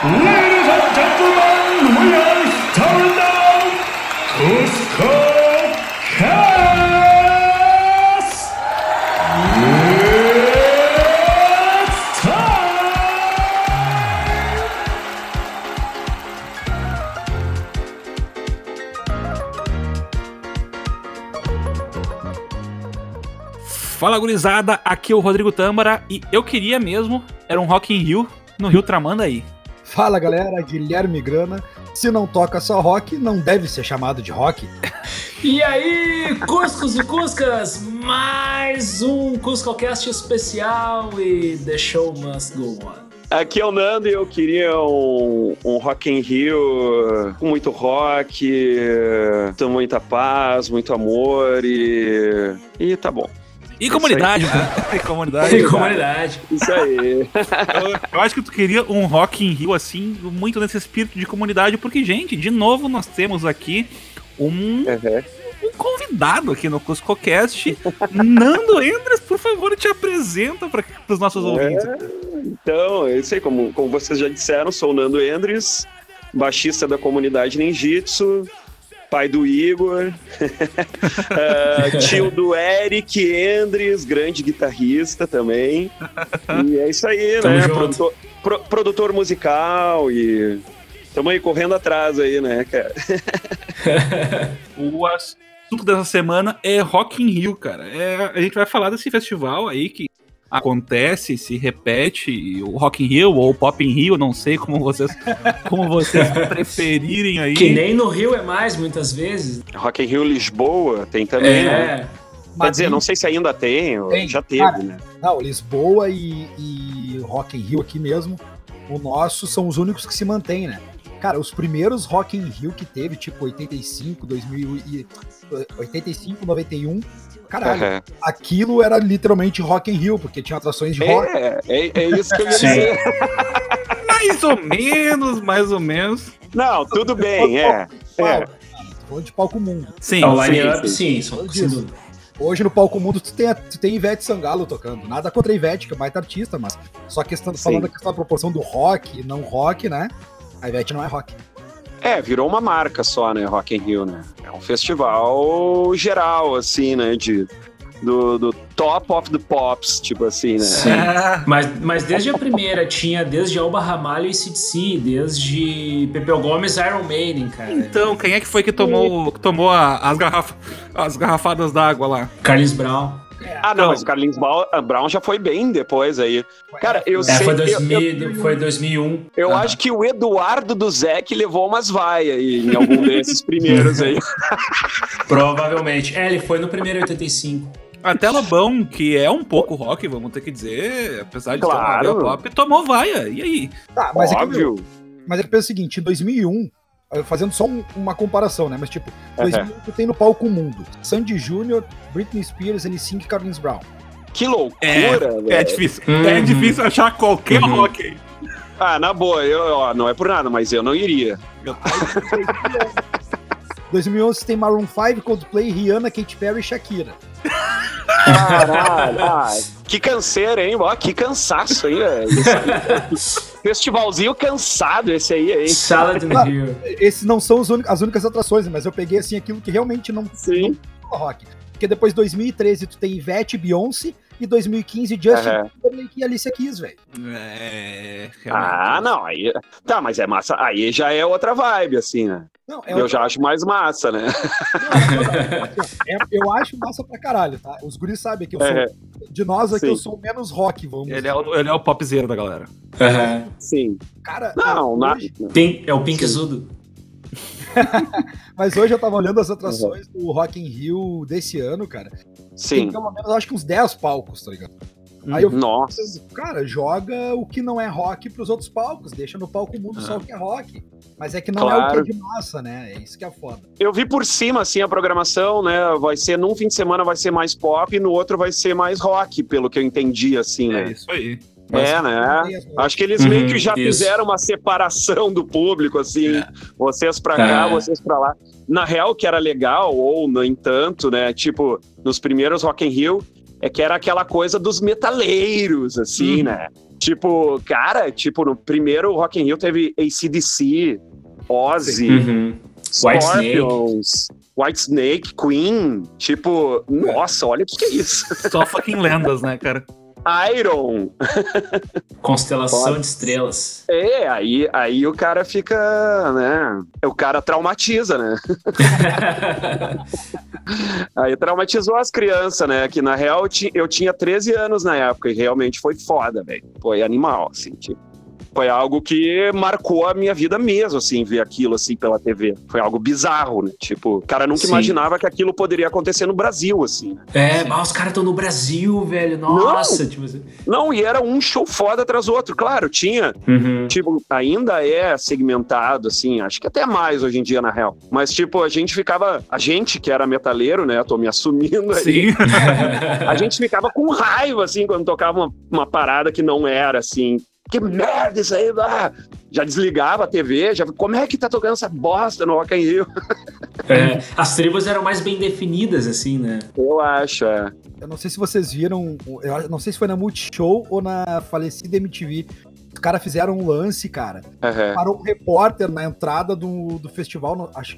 Ladies and gentlemen, we are starting now Cusco Cast! It's time! Fala gurizada, aqui é o Rodrigo Tâmara e eu queria mesmo, era um Rock in Rio, no Rio Tramandaí. Fala galera, Guilherme Grana. Se não toca só rock, não deve ser chamado de rock. E aí, Cuscos e Cuscas, mais um CuscoCast especial e The Show Must Go On. Aqui é o Nando e eu queria um, um Rock in Rio com muito rock, com muita paz, muito amor e. E tá bom. E comunidade, né? E comunidade. E comunidade. Isso aí. Eu, eu acho que tu queria um Rock in Rio assim, muito nesse espírito de comunidade, porque, gente, de novo nós temos aqui um, Uhum. um convidado aqui no CuscoCast. Nando Endres, por favor, te apresenta para os nossos ouvintes. Então, é isso aí, como, como vocês já disseram, sou o Nando Endres, baixista da comunidade Ninjitsu, pai do Igor, eh, tio do Eric Endres, grande guitarrista também. E é isso aí, Tamo né? Produtor, pro- produtor musical e. Estamos aí correndo atrás aí, né, cara? O assunto dessa semana é Rock in Rio, cara. É, a gente vai falar desse festival aí que acontece, se repete, o Rock in Rio ou Pop in Rio, não sei como vocês, como vocês preferirem aí. Que nem no Rio é mais, muitas vezes. Rock in Rio Lisboa tem também, né? É, Quer dizer, não sei se ainda tem, ou Tem, já teve, cara. né? Não, Lisboa e, e Rock in Rio aqui mesmo, o nosso são os únicos que se mantêm, né? Cara, os primeiros Rock in Rio que teve, tipo 85, 2000 e 85, 91, caralho, Aham. aquilo era literalmente Rock in Rio, porque tinha atrações de rock. É, é, é isso que eu ia Sim. dizer. Mais ou menos, mais ou menos. Não, tudo bem, é. É. falando de palco mundo. Sim, o sim, line-up, sim. sim. Hoje no palco mundo tu tem, a- tu tem Ivete Sangalo tocando. Nada contra a Ivete, que é baita artista, mas só questão, Sim. falando da questão da proporção do rock e não rock, né? A Ivete não é rock. É, virou uma marca só, né, Rock in Rio, né? É um festival geral, assim, né, de, do, do top of the pops, tipo assim, né? Sim. Mas, mas desde a primeira tinha desde Alba Ramalho e CDC, desde Pepeu Gomes Iron Maiden, cara. Então, quem é que foi que tomou, que tomou a- as, garrafa, as garrafadas d'água lá? Carlinhos Brown. Ah, não, mas o Carlinhos ah, Brown já foi bem depois aí. Cara, eu É, sei foi, que- 2000, foi 2001. Eu acho que o Eduardo do Zec levou umas vaias aí, em algum desses primeiros aí. Provavelmente. É, ele foi no primeiro 85. Até Lobão, que é um pouco rock, vamos ter que dizer, apesar de Claro. ter uma pop, tomou vaia. E aí? Tá, mas é que, Óbvio. mas é que pensa o seguinte, em 2001, eh, fazendo só um- uma comparação, né? Mas tipo, 2001 tu tem no palco mundo, Sandy Júnior, Britney Spears, N5 e Carlinhos Brown. Que loucura, É velho. difícil. Uhum. É difícil achar qualquer Uhum. rock aí. Ah, na boa, eu, ó, não é por nada, mas eu não iria. 2011 tem Maroon 5, Coldplay, Rihanna, Katy Perry e Shakira. Caralho. Ah, que canseira, hein? Ó, que cansaço aí, velho. Aí. Festivalzinho cansado esse aí, hein? Salad the Hill. Esses não são os únicos- as únicas atrações, mas eu peguei assim aquilo que realmente não Sim. é rock. Porque depois 2013 tu tem Ivete e Beyoncé e 2015 Justin. Timberlake e Alicia Keys, velho. É. Ah, não, aí. Tá, mas é massa. Aí já é outra vibe, assim, né? Não, é Eu já acho mais massa, né? É- eu acho massa pra caralho, tá? Os guris sabem que eu sou. É. De nós aqui, Sim. eu sou menos rock, vamos Ele é, o, ele é o popzero da galera. Aham. Sim. Cara, Não, na... hoje, Pink- é o Pink Zudo. mas hoje eu tava olhando as atrações do Rock in Rio desse ano, cara. Tem Sim. pelo menos, acho que uns 10 palcos, tá ligado? Aí eu Nossa. cara, joga o que não é rock pros outros palcos, deixa no palco mundo só o que é rock. Mas é que não é Claro. o que é de massa, né? É isso que é foda. Eu vi por cima, assim, a programação, né? Vai ser, num fim de semana vai ser mais pop e no outro vai ser mais rock, pelo que eu entendi, assim, É né? isso aí. É, né? Acho que eles Uhum, meio que já isso. fizeram uma separação do público, assim, É. vocês pra cá, É. vocês pra lá. Na real, que era legal, ou no entanto, né? Tipo, nos primeiros Rock in Rio, é que era aquela coisa dos metaleiros, assim, Uhum. né? Tipo, cara, tipo, no primeiro Rock in Rio teve ACDC, Ozzy, Uhum. White Snake. Scorpions, White Snake, Queen. Tipo, nossa, olha o que, que é isso. Só fucking lendas, né, cara? Iron. Constelação Foda. de estrelas. É, aí, aí o cara fica, né? O cara traumatiza, né? Aí traumatizou as crianças, né? Que na real eu tinha 13 anos na época e realmente foi foda, velho. Foi animal, assim, tipo. Foi algo que marcou a minha vida mesmo, assim, ver aquilo, assim, pela TV. Foi algo bizarro, né? Tipo, o cara nunca Sim. imaginava que aquilo poderia acontecer no Brasil, assim, né? É, mas os caras estão no Brasil, velho. Nossa, tipo assim. Não, e era um show foda atrás do outro. Claro, tinha Uhum. tipo, ainda é segmentado, assim, acho que até mais hoje em dia, na real. Mas, tipo, a gente ficava. A gente que era metaleiro, né? Tô me assumindo aí. Sim. A gente ficava com raiva, assim, quando tocava uma, uma parada que não era, assim. Que merda isso aí, ah! Já desligava a TV, já. Como é que tá tocando essa bosta no Rock in Rio? É, as tribos eram mais bem definidas, assim, né? Eu acho, é. Eu não sei se vocês viram, eu não sei se foi na Multishow ou na falecida MTV. Os caras fizeram um lance, cara. Aham. Parou um repórter na entrada do, do festival, no- acho,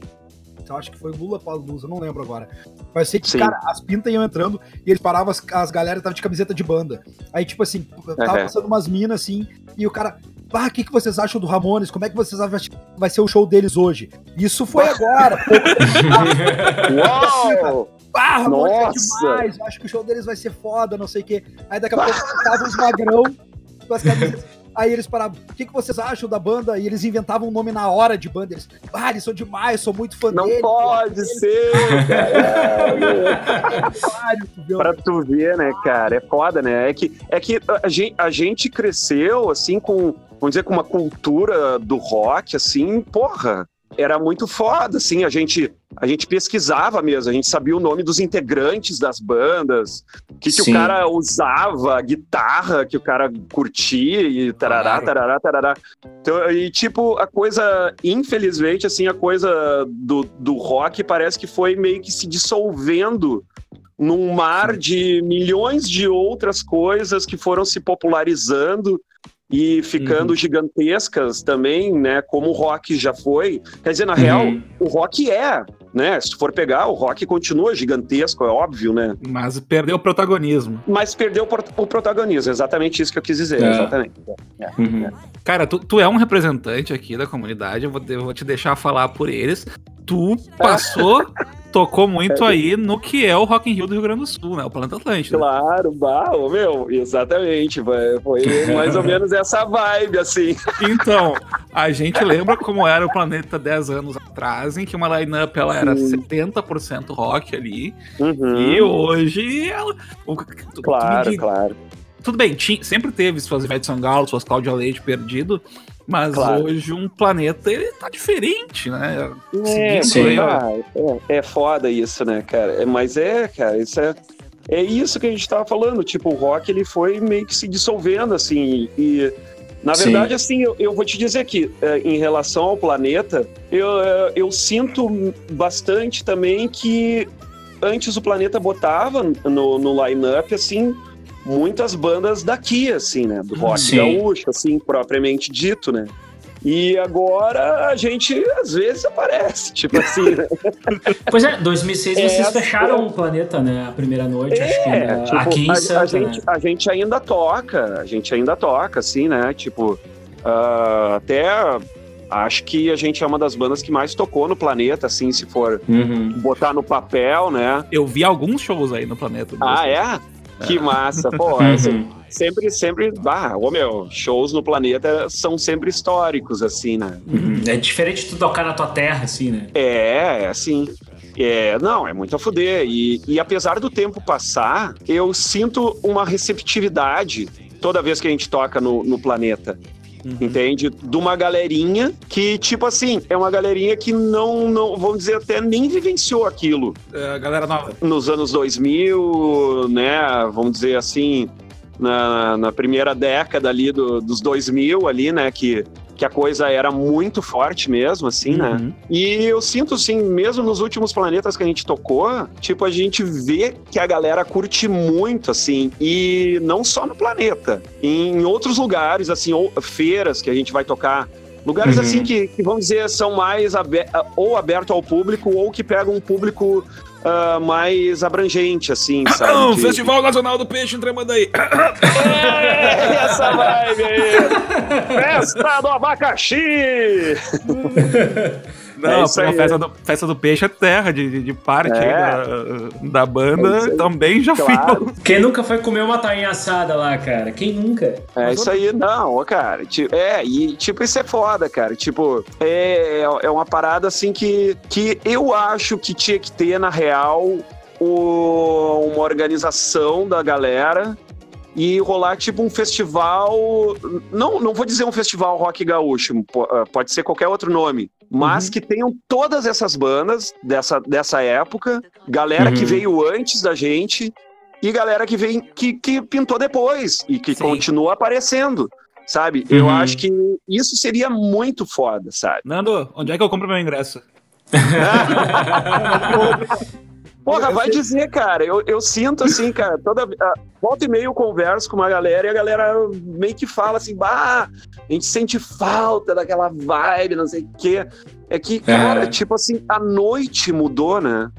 eu acho que foi Lula Palusa, não lembro agora. Mas eu sei que, Sim. cara, as pintas iam entrando e eles paravam, as, as galera estavam de camiseta de banda. Aí, tipo assim, tava Aham. passando umas minas assim, e o cara. Ah, o que, que vocês acham do Ramones? Como é que vocês acham que vai ser o show deles hoje? Isso foi agora. Uau! ah, Ramones é Nossa! demais. Eu acho que o show deles vai ser foda, não sei o quê. Aí daqui a pouco tava os magrão com as camisetas. Aí eles paravam, o que, que vocês acham da banda? E eles inventavam um nome na hora de banda. Eles, ah, eles são demais, sou muito fã Não deles. pode ser. Caralho, tu viu? Pra tu ver, né, cara? É foda, né? É que, é que a, gente, a gente cresceu, assim, com, vamos dizer, com uma cultura do rock, assim, porra. Era muito foda, assim, a gente, a gente pesquisava mesmo, a gente sabia o nome dos integrantes das bandas, o que, que o cara usava, a guitarra que o cara curtia e tarará, tarará, tarará. Então, e tipo, a coisa, infelizmente, assim, a coisa do, do rock parece que foi meio que se dissolvendo num mar de milhões de outras coisas que foram se popularizando e ficando gigantescas também, né? Como o rock já foi. Quer dizer, na real, Uhum. o rock é, né? Se for pegar, o rock continua gigantesco, é óbvio, né? Mas perdeu o protagonismo. Mas perdeu o pro- o protagonismo, exatamente isso que eu quis dizer, É. exatamente. Uhum. Cara, tu, tu é um representante aqui da comunidade, eu vou, eu vou te deixar falar por eles. Tu passou, tocou muito aí no que é o Rock in Rio do Rio Grande do Sul, né? O Planeta Atlântico. Claro, bah, ô, meu, exatamente. Foi, mais ou menos essa vibe, assim. Então, a gente lembra como era o Planeta 10 anos atrás, em que uma line-up ela era Sim. 70% rock ali, Uhum. e hoje ela... tu- tu Claro, claro. Tudo bem, tinha- sempre teve suas Ivete Sangalo, suas Cláudia Leite perdido, mas Claro. hoje um planeta ele tá diferente, né? É, ó. ah, é, é foda isso, né, cara? É, mas é, cara, isso é. É isso que a gente tava falando. Tipo, o rock ele foi meio que se dissolvendo, assim. E, na Sim. verdade, assim, eu, eu vou te dizer que, é, em relação ao planeta, eu, é, eu sinto bastante também que antes o planeta botava no, no line-up, assim, muitas bandas daqui, assim, né? Do rock Sim. gaúcho, assim, propriamente dito, né? E agora a gente às vezes aparece, tipo assim, né? Pois é, 2006 É, vocês é. fecharam o planeta, né? A primeira noite, acho que É, né? tipo, aqui em a, Santa, a gente, né? a gente ainda toca, a gente ainda toca, assim, né? Tipo, ah, até acho que a gente é uma das bandas que mais tocou no planeta, assim, se for Uhum. botar no papel, né? Eu vi alguns shows aí no planeta. Ah, é? Que massa, pô. Uhum. assim, sempre, sempre, ah, ô meu, shows no planeta são sempre históricos, assim, né? Uhum. É diferente de tu tocar na tua terra, assim, né? É, é assim. É, não, é muito a fuder. E, e apesar do tempo passar, eu sinto uma receptividade toda vez que a gente toca no, no planeta. Uhum. Entende? De uma galerinha que, tipo assim, é uma galerinha que não, não, vamos dizer, até nem vivenciou aquilo É, galera nova. nos anos 2000, né? Vamos dizer assim, na, na primeira década ali do, dos 2000 ali, né? Que, que a coisa era muito forte mesmo, assim, né? Uhum. E eu sinto, assim, mesmo nos últimos planetas que a gente tocou, tipo, a gente vê que a galera curte muito, assim, e não só no planeta, em outros lugares, assim, ou feiras que a gente vai tocar. Lugares Uhum. assim que, que, vamos dizer, são mais ou aberto ao público ou que pegam um público ah, mais abrangente, assim, sabe? Não, Que- Festival Nacional do Peixe em Tramandaí. É, essa vibe aí! Festa do abacaxi! Não, É a festa do, festa do Peixe é terra de, de, parte É. aí da, da É banda. aí. também já Claro. fiz. Quem nunca foi comer uma tainha assada lá, cara? Quem nunca? É isso aí, não, cara. ti- É, e tipo, isso é foda, cara. Tipo, é, é uma parada assim que, que eu acho que tinha que ter, na real, o- uma organização da galera e rolar tipo um festival. Não, não vou dizer um festival rock gaúcho, ah, pode ser qualquer outro nome. Mas que tenham todas essas bandas dessa, dessa época, galera que Uhum. veio antes da gente e galera que vem que, que pintou depois e que Sim. continua aparecendo, sabe? Eu Uhum. acho que isso seria muito foda, sabe? Nando, onde é que eu compro meu ingresso? Porra, vai dizer, cara. Eu, eu sinto assim, cara, toda ah, volta e meia eu converso com uma galera e a galera meio que fala assim, bah, a gente sente falta daquela vibe, não sei o quê. É que, cara, É. tipo assim, a noite mudou, né?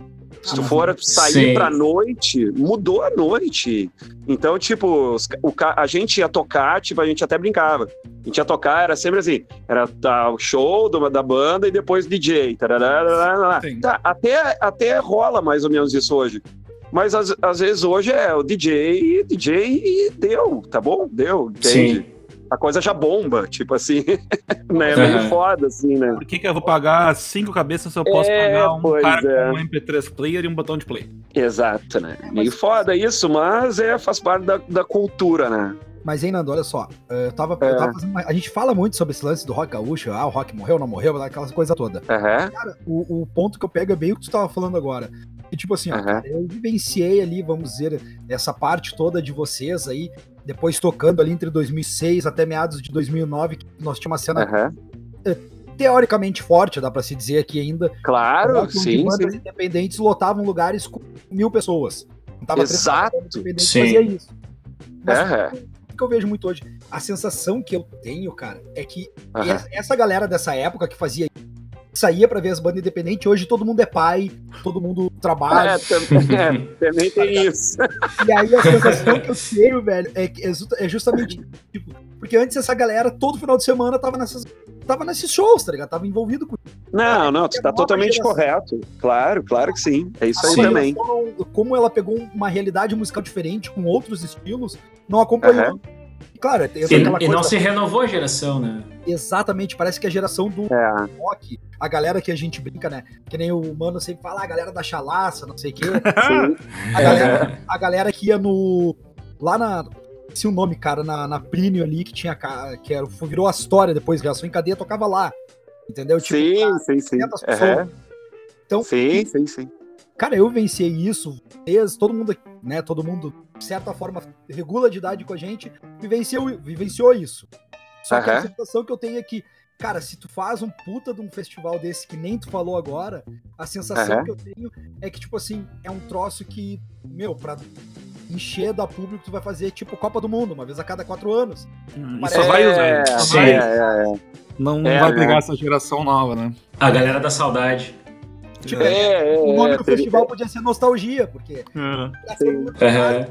Se tu for sair sim. pra noite, mudou a noite. Então, tipo, o, a gente ia tocar, tipo, a gente até brincava. A gente ia tocar, era sempre assim, era tá, o show do- da banda e depois DJ. tarará, Sim. Tá, até, até rola mais ou menos isso hoje. Mas às, às vezes hoje é o DJ, DJ e deu, tá bom? Deu, entende? Sim. A coisa já bomba, tipo assim, né? É meio foda, assim, né? Por que, que eu vou pagar cinco cabeças se eu posso É, pagar um cara é. com um MP3 player e um botão de play? Exato, né? Meio foda isso, mas é, faz parte da, da cultura, né? Mas, hein, Nando, olha só. eh, Eu tava, eu É. tava fazendo uma- a gente fala muito sobre esse lance do rock gaúcho. Ah, o rock morreu, não morreu, aquela coisa toda. Aham, Cara, o, o ponto que eu pego é bem o que tu tava falando agora. E tipo assim, ó, cara, eu vivenciei ali, vamos dizer, essa parte toda de vocês aí, depois tocando ali entre 2006 até meados de 2009, que nós tínhamos uma cena aham. teoricamente forte, dá pra se dizer aqui ainda. Claro, sim, bandas sim. independentes lotavam lugares com mil pessoas. Não tava três Exato. Sim. fazia isso. Mas Aham, o que eu vejo muito hoje, a sensação que eu tenho, cara, é que essa, essa galera dessa época que fazia saía pra ver as bandas independentes, hoje todo mundo é pai, todo mundo trabalha. É, tam- é, também tem isso. E aí a sensação que eu tenho, velho, é, é, é justamente tipo, porque antes essa galera todo final de semana tava nessas tava nesses shows, tá ligado? Tava envolvido com Não, não, tu tá totalmente geração. correto. Claro, claro que sim. É isso aí Sim. também. como ela pegou uma realidade musical diferente com outros estilos, não acompanhou. Aham. E, Claro, tem E, aquela e não coisa- se renovou a geração, né? exatamente, parece que a geração do É, rock, a galera que a gente brinca, né? Que nem o mano sempre fala, "Ah, a galera da chalaça, não sei o quê. sim. A galera, a galera que ia no. Lá na. Se o nome, cara, na, na Plínio ali, que tinha. Que era, virou a história depois, reação em cadeia, tocava lá. Entendeu? Tipo, Sim, sim, sim. 500 pessoas. Aham. Então, Sim, sim, sim. cara, eu venciei isso, todo mundo, né? Todo mundo, de certa forma, regula de idade com a gente, vivenciou, vivenciou isso. Só que a sensação que eu tenho é que, cara, se tu faz um puta de um festival desse que nem tu falou agora, a sensação Aham. que eu tenho é que, tipo assim, é um troço que, meu, pra encher da público, tu vai fazer tipo Copa do Mundo, uma vez a cada quatro anos. E só vai os É, velhos. Só sim. é, é, é. Não, não É, vai né? pegar essa geração nova, né? A galera da saudade. Tipo, É, é, o nome é, do festival podia ser Nostalgia, porque É.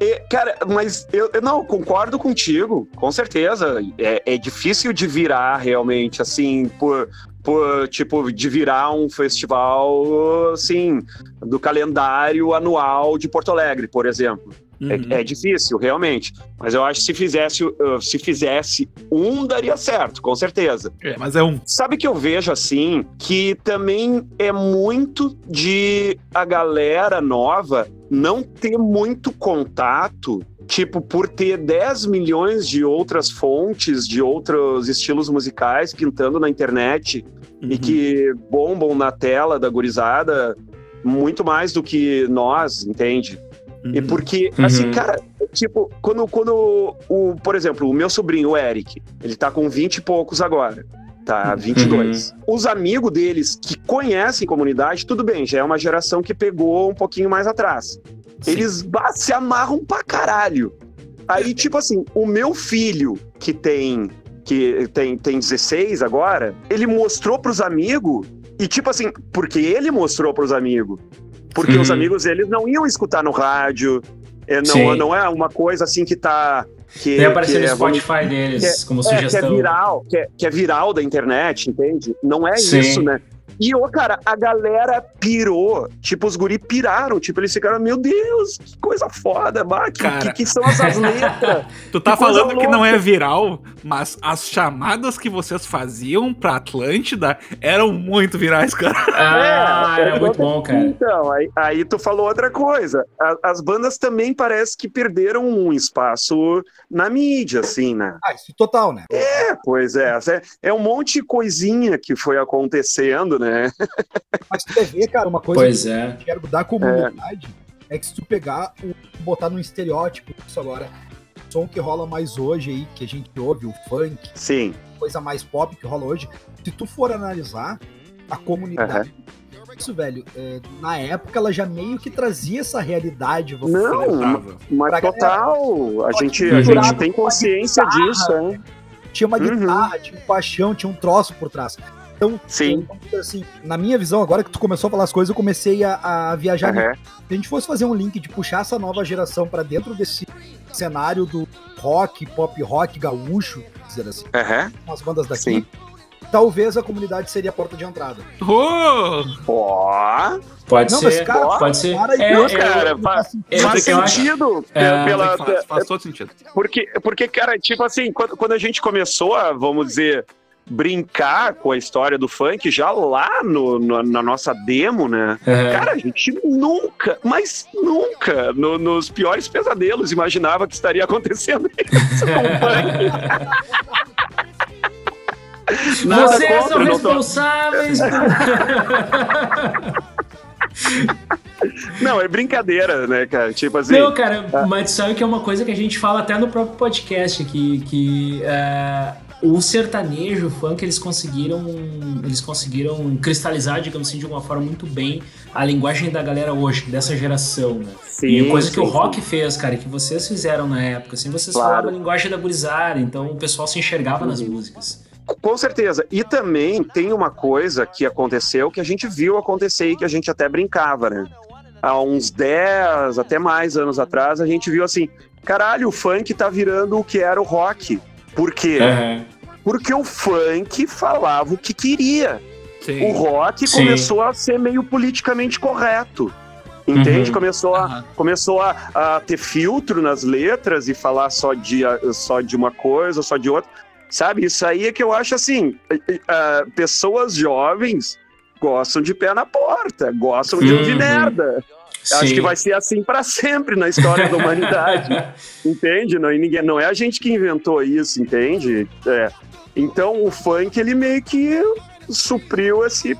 É, cara, mas eu, eu não concordo contigo, com certeza. É, é difícil de virar realmente, assim, por, por tipo, de virar um festival, assim, do calendário anual de Porto Alegre, por exemplo. Uhum. É, é difícil, realmente. Mas eu acho que se fizesse, uh, se fizesse um, daria certo, com certeza. É, mas é um. Sabe que eu vejo assim que também é muito de a galera nova não ter muito contato, tipo, por ter 10 milhões de outras fontes, de outros estilos musicais pintando na internet e Uhum. que bombam na tela da gurizada muito mais do que nós, entende? E Uhum. porque, Uhum. assim, cara, tipo, quando, quando o, por exemplo, o meu sobrinho, o Eric, ele tá com 20 e poucos agora. Tá, 22. Os amigos deles que conhecem comunidade, tudo bem, já é uma geração que pegou um pouquinho mais atrás. Eles bah, se amarram pra caralho. Aí, tipo assim, o meu filho, que tem que tem, tem 16 agora, ele mostrou pros amigos, e tipo assim, porque ele mostrou pros amigos. Porque Uhum. os amigos eles não iam escutar no rádio, é, Sim. não, não é uma coisa assim que tá. Que, Nem aparecer que no é, Spotify deles como é, que é sugestão. viral, que é, que é viral da internet, entende? Não é Sim. isso, né? E, ô, cara, a galera pirou. Tipo, os guri piraram. Tipo, eles ficaram, meu Deus, que coisa foda, bah, que, Cara. que, que são essas letras? Tu tá Que falando que louca. não é viral, mas as chamadas que vocês faziam pra Atlântida eram muito virais, cara. Ah, É, era é, muito bom, cara. Então, aí, aí tu falou outra coisa. A- as bandas também parece que perderam um espaço na mídia, assim, né? Ah, isso total, né? É, pois é. É, é um monte de coisinha que foi acontecendo, né? Mas tu quer ver, cara, uma coisa Pois é. que eu quero da comunidade é. que se tu pegar, o, botar num estereótipo isso agora, o som que rola mais hoje aí, que a gente ouve, o funk, Sim. coisa mais pop que rola hoje, se tu for analisar a comunidade, isso, velho, é, na época ela já meio que trazia essa realidade. vamos Não, dizer. Mas Pra total, a gente, Uhum. a gente tem consciência Guitarra. disso, é. Tinha uma Uhum. guitarra, tinha um paixão, tinha um troço por trás. Então, Sim. eu- assim, na minha visão, agora que tu começou a falar as coisas, eu comecei a, a viajar. Aham. Se a gente fosse fazer um link de puxar essa nova geração pra dentro desse cenário do rock, pop rock gaúcho, dizer assim, Aham. umas bandas daqui, Sim. talvez a comunidade seria a porta de entrada. Oh! Ó, Pode Não, mas, ser. cara, pode ser. para aí, É, não, é, cara, faz, eu- faz acho- sentido. É, pela, faz, faz todo sentido. porque, porque, cara, tipo assim, quando, quando a gente começou a, vamos dizer, brincar com a história do funk, já lá no, no- na nossa demo, né? é. Cara, a gente nunca, mas nunca, no- nos piores pesadelos, imaginava que estaria acontecendo isso com o funk. Nada Vocês contra, são responsáveis por... Não, é brincadeira, né, cara? Tipo assim. Não, cara, mas sabe que é uma coisa que a gente fala até no próprio podcast aqui, que é, o sertanejo, o funk, eles conseguiram, eles conseguiram cristalizar, digamos assim, de uma forma muito bem a linguagem da galera hoje, dessa geração, né? e coisa que o sim, rock fez, cara, que vocês fizeram na época, assim, vocês Claro. falavam a linguagem da gurizada, então o pessoal se enxergava nas Uhum. músicas. Com certeza. E também tem uma coisa que aconteceu que a gente viu acontecer e que a gente até brincava, né? Há uns 10, até mais anos atrás, a gente viu assim: caralho, o funk tá virando o que era o rock. Por quê? É. Porque o funk falava o que queria. Sim. O rock Sim. começou a ser meio politicamente correto. Entende? Uhum. Começou, a, começou a, a ter filtro nas letras e falar só de, só de uma coisa, só de outra. Sabe? Isso aí é que eu acho assim: ah, pessoas jovens gostam de pé na porta, gostam de ouvir Uhum. merda. Acho Sim. que vai ser assim para sempre na história da humanidade. Entende? Não, e ninguém, não é a gente que inventou isso, entende? É. Então o funk ele meio que supriu esse,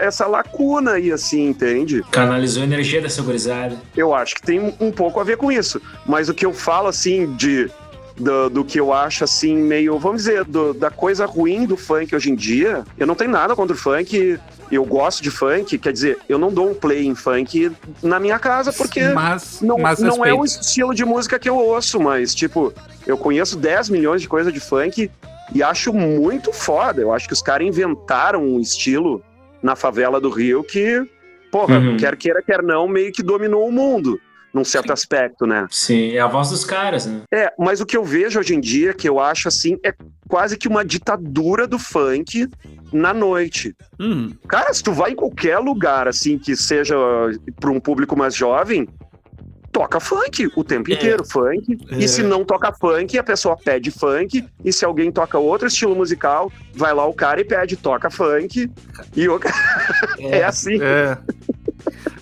essa lacuna aí, assim, entende? Canalizou a energia dessa gurizada. Eu acho que tem um pouco a ver com isso. Mas o que eu falo, assim, de. Do, do que eu acho assim, meio, vamos dizer, do- da coisa ruim do funk hoje em dia, eu não tenho nada contra o funk, eu gosto de funk, quer dizer, eu não dou um play em funk na minha casa porque mas, não, mas não é o estilo de música que eu ouço, mas, tipo, eu conheço 10 milhões de coisas de funk e acho muito foda. Eu acho que os caras inventaram um estilo na favela do Rio que, porra, Uhum. quer queira, quer não, meio que dominou o mundo, num certo aspecto, né? Sim, é a voz dos caras, né? É, mas o que eu vejo hoje em dia, que eu acho assim, é quase que uma ditadura do funk na noite. Hum, Cara, se tu vai em qualquer lugar, assim, que seja para um público mais jovem, toca funk o tempo É. inteiro, funk. É. E se não toca funk, a pessoa pede funk. E se alguém toca outro estilo musical, vai lá o cara e pede, toca funk. E o... é. assim. é.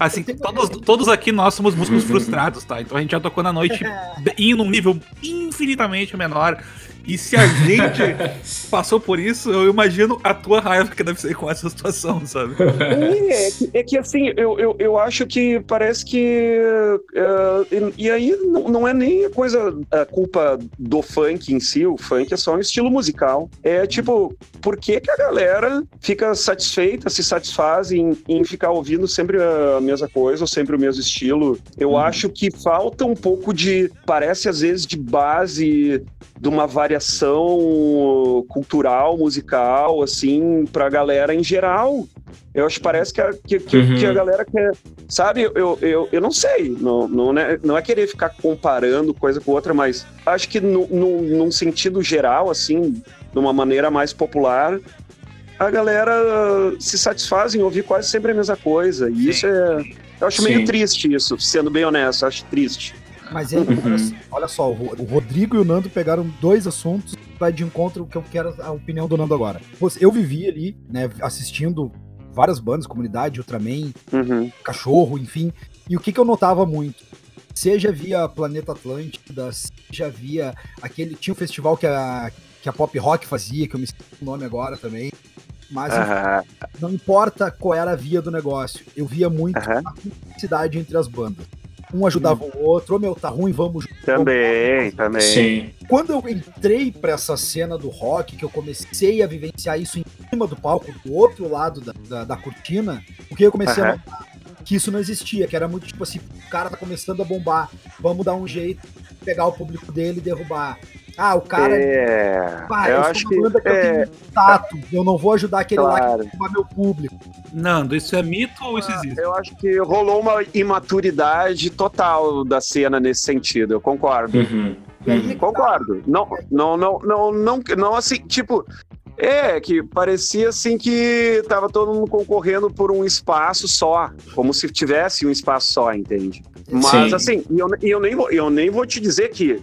Assim, todos, todos aqui nós somos músicos frustrados, tá? Então a gente já tocou na noite indo num nível infinitamente menor. E se a gente passou por isso, eu imagino a tua raiva que deve ser com essa situação, sabe? É, é, que, assim, eu, eu, eu acho que parece que. Uh, e, e, aí não, não é nem a coisa, a culpa do funk em si, o funk é só um estilo musical. É tipo, por que, que a galera fica satisfeita, se satisfaz em, em ficar ouvindo sempre a mesma coisa, ou sempre o mesmo estilo? Eu hum. acho que falta um pouco de. Parece às vezes de base de uma variação cultural, musical, assim, pra galera em geral. Eu acho que parece que a, que, que, uhum. que a galera quer. Sabe, eu, eu, eu não sei. Não, não, é, não é querer ficar comparando coisa com outra, mas acho que no, no, num sentido geral, assim, de uma maneira mais popular, a galera se satisfaz em ouvir quase sempre a mesma coisa. E Sim. isso é. Eu acho Sim. meio triste isso, sendo bem honesto, acho triste. Mas aí, uhum. olha só, o Rodrigo e o Nando pegaram dois assuntos vai de encontro que eu quero a opinião do Nando agora. Eu vivi ali, né, assistindo várias bandas, comunidade, Ultraman, uhum. Cachorro, enfim. E o que, que eu notava muito? Seja via Planeta Atlântida, seja via aquele. Tinha um festival que a, que a Pop Rock fazia, que eu me esqueci o nome agora também. Mas uhum. não importa qual era a via do negócio, eu via muito uhum. a cumplicidade entre as bandas um ajudava o outro, ô meu, tá ruim, vamos. Também, vamos. também. Sim. Quando eu entrei pra essa cena do rock, que eu comecei a vivenciar isso em cima do palco, do outro lado da, da, da cortina, o que eu comecei uh -huh. a notar que isso não existia, que era muito tipo assim, o cara tá começando a bombar, vamos dar um jeito, pegar o público dele e derrubar. Ah, o cara. É. Pá, eu, eu acho que. que eu, é... tato, eu não vou ajudar aquele claro. lá que derrubar meu público. Nando, isso é mito ou isso ah, existe? Eu acho que rolou uma imaturidade total da cena nesse sentido, eu concordo. Uhum. Aí, concordo. Não, não, não, não, não, não, assim, tipo, é, que parecia assim que tava todo mundo concorrendo por um espaço só, como se tivesse um espaço só, entende? Mas Sim. assim, eu, eu, nem vou, eu nem vou te dizer que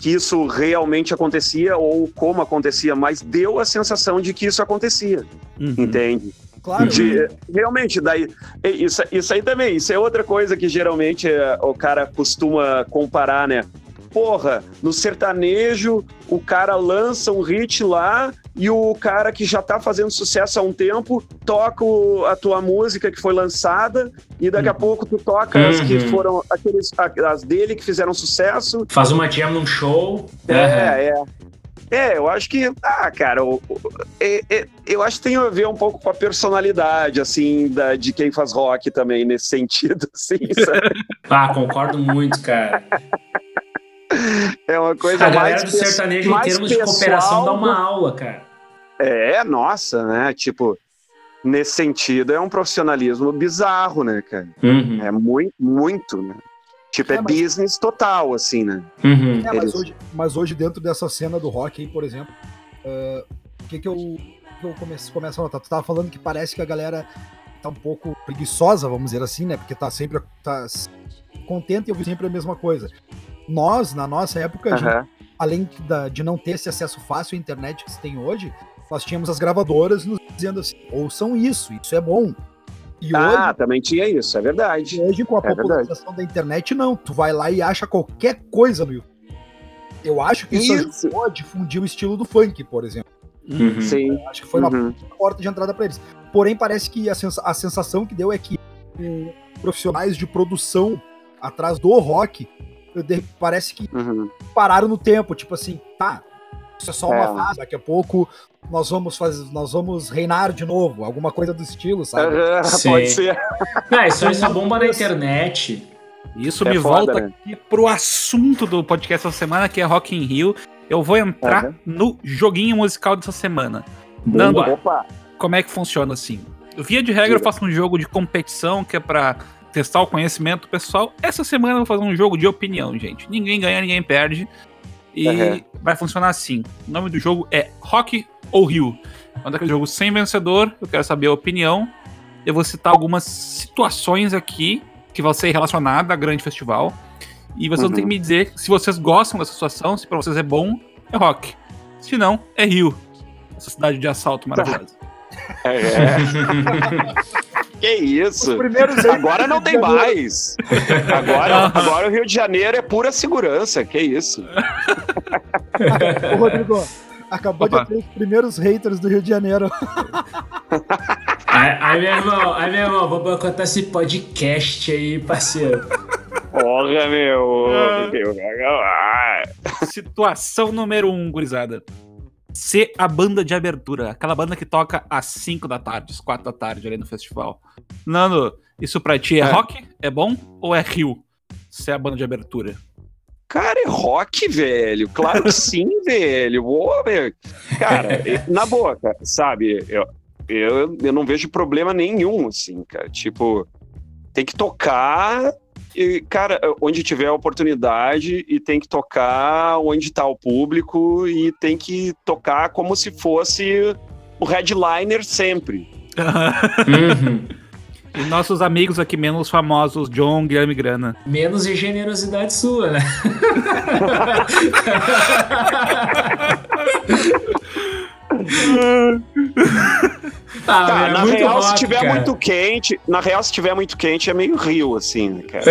que isso realmente acontecia ou como acontecia, mas deu a sensação de que isso acontecia, uhum. entende? Claro. De, realmente, daí, isso, isso aí também, isso é outra coisa que geralmente é, o cara costuma comparar, né? Porra, no sertanejo, o cara lança um hit lá e o cara que já tá fazendo sucesso há um tempo toca a tua música que foi lançada e daqui a uhum. pouco tu toca uhum. as que uhum. foram aqueles as dele que fizeram sucesso. Faz uma jam num show. É, uhum. é. É, eu acho que, ah, cara, eu, é, é, eu acho que tem a ver um pouco com a personalidade, assim, da, de quem faz rock também, nesse sentido, assim, ah, concordo muito, cara. É uma coisa mais. A galera do sertanejo, em termos de cooperação, dá uma aula, cara. É, nossa, né? Tipo, nesse sentido, é um profissionalismo bizarro, né, cara? Uhum. É muito, muito, né? Tipo, é, é mas... business total, assim, né? Uhum. É, mas, hoje, mas hoje, dentro dessa cena do rock aí, por exemplo, uh, o que que eu, que eu começo, começo a notar? Tu tava falando que parece que a galera tá um pouco preguiçosa, vamos dizer assim, né? Porque tá sempre tá contente e ouvir sempre a mesma coisa. Nós, na nossa época, uhum. gente, além de, de não ter esse acesso fácil à internet que se tem hoje, nós tínhamos as gravadoras nos dizendo assim, ouçam isso, isso é bom. E ah, hoje, também tinha isso, é verdade. Hoje, com a é popularização da internet, não. Tu vai lá e acha qualquer coisa no YouTube. Eu acho que isso, isso. ajudou a difundir o estilo do funk, por exemplo. Uhum. Sim. Eu acho que foi uma uhum. porta de entrada para eles. Porém, parece que a, sens a sensação que deu é que profissionais de produção atrás do rock parece que uhum. pararam no tempo, tipo assim, tá, isso é só uma é. fase, daqui a pouco nós vamos fazer, nós vamos reinar de novo, alguma coisa do estilo, sabe? Pode ser. É, isso, isso é bomba na internet. Isso é me foda, volta né? aqui pro assunto do podcast essa semana, que é Rock in Rio. Eu vou entrar uhum. no joguinho musical dessa semana. Boa. Nando, Opa. como é que funciona assim? Via de regra, eu faço um jogo de competição que é pra testar o conhecimento pessoal. Essa semana eu vou fazer um jogo de opinião, gente. Ninguém ganha, ninguém perde. E uhum. vai funcionar assim. O nome do jogo é Rock ou Rio. É um daquele jogo sem vencedor. Eu quero saber a opinião. Eu vou citar algumas situações aqui que vão ser relacionadas a grande festival. E vocês uhum. vão ter que me dizer se vocês gostam dessa situação, se pra vocês é bom, é rock. Se não, é Rio. Essa cidade de assalto maravilhosa. É. é. Que isso? Agora não tem mais. Agora, agora o Rio de Janeiro é pura segurança. Que isso? Ô, Rodrigo, acabou Opa. de ter os primeiros haters do Rio de Janeiro. Aí, aí, meu irmão, aí, meu irmão, vou boicotar esse podcast aí, parceiro. Porra, meu. Ah. Situação número 1, um, gurizada. Ser a banda de abertura. Aquela banda que toca às 5 da tarde, às 4 da tarde ali no festival. Nando, isso pra ti é, É. rock? É bom? Ou é Rio? Ser a banda de abertura. Cara, é rock, velho. Claro que sim, velho. Velho. Cara, na boa, cara, sabe? Eu, eu, eu não vejo problema nenhum, assim, cara. Tipo, tem que tocar, e, cara, onde tiver a oportunidade, e tem que tocar onde tá o público, e tem que tocar como se fosse o headliner sempre. Uhum. E nossos amigos aqui menos famosos, John, Guilherme Grana. Menos generosidade sua, né? ah, Tá, é na muito real, se rock, tiver cara. muito quente, na real, se tiver muito quente, é meio rio, assim, né, cara?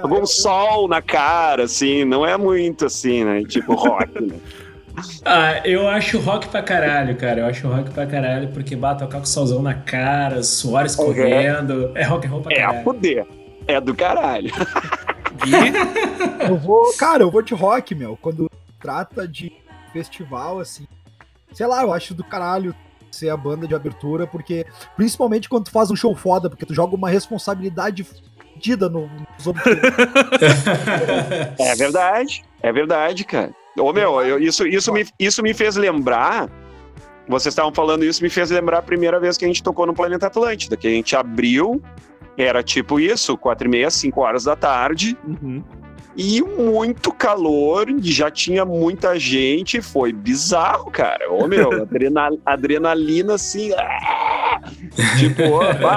Com sol na cara, assim, não é muito assim, né? Tipo rock, né? Ah, eu acho rock pra caralho, cara. Eu acho rock pra caralho, porque bah, tocar com o solzão na cara, suor escorrendo. É rock and roll pra É a caralho. poder. É do caralho. Eu vou, cara, eu vou de rock, meu. Quando trata de festival, assim. Sei lá, eu acho do caralho ser a banda de abertura, porque. Principalmente quando tu faz um show foda, porque tu joga uma responsabilidade fodida no, nos. É verdade. É verdade, cara. Ô, meu, eu- isso, isso, me, isso me fez lembrar. Vocês estavam falando isso, me fez lembrar a primeira vez que a gente tocou no Planeta Atlântida, que a gente abriu, era tipo isso, quatro e meia, cinco horas da tarde, Uhum. e muito calor, já tinha muita gente, foi bizarro, cara. Ô, meu, adrena- adrenalina assim. ah! tipo,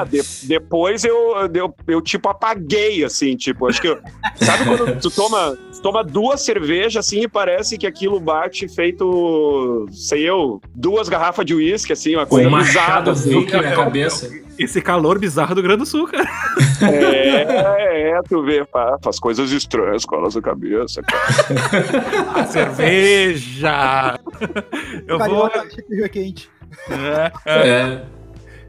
de- depois eu, eu, eu, tipo, apaguei, assim, tipo, acho que. eu- sabe quando tu toma, toma duas cervejas, assim, e parece que aquilo bate feito, sei eu, duas garrafas de uísque, assim, uma Com coisa um bizarra, machado assim. Vic na cabeça. Esse calor bizarro do Grande do Sul, cara. É, é, tu vê, fa- faz coisas estranhas com a nossa cabeça, cara. A cerveja. Eu vou, Carioca que é quente. é, é.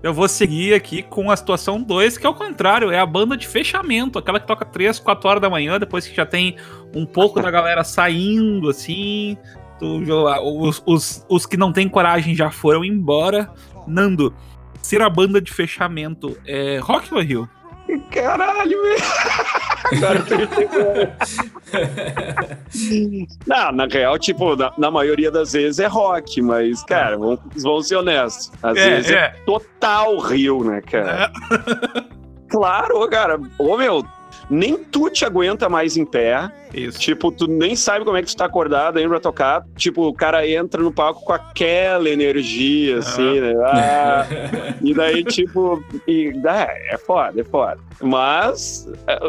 Eu vou seguir aqui com a situação 2, que é o contrário, é a banda de fechamento, aquela que toca 3, 4 horas da manhã, depois que já tem um pouco da galera saindo, assim. tu os, os, os que não têm coragem já foram embora. Nando, ser a banda de fechamento é rock ou é Rio? Caralho, velho. Agora. Não, na real, tipo, na, na maioria das vezes é rock, mas, cara, vamos, vamos ser honestos. Às É, vezes é. é. total rio, né, cara? Claro, cara. Ô, meu, nem tu te aguenta mais em pé. Isso. Tipo, tu nem sabe como é que tu tá acordado aí pra tocar. Tipo, o cara entra no palco com aquela energia, assim, né? Ah, e daí, tipo, e, ah, é foda, é foda. Mas, é,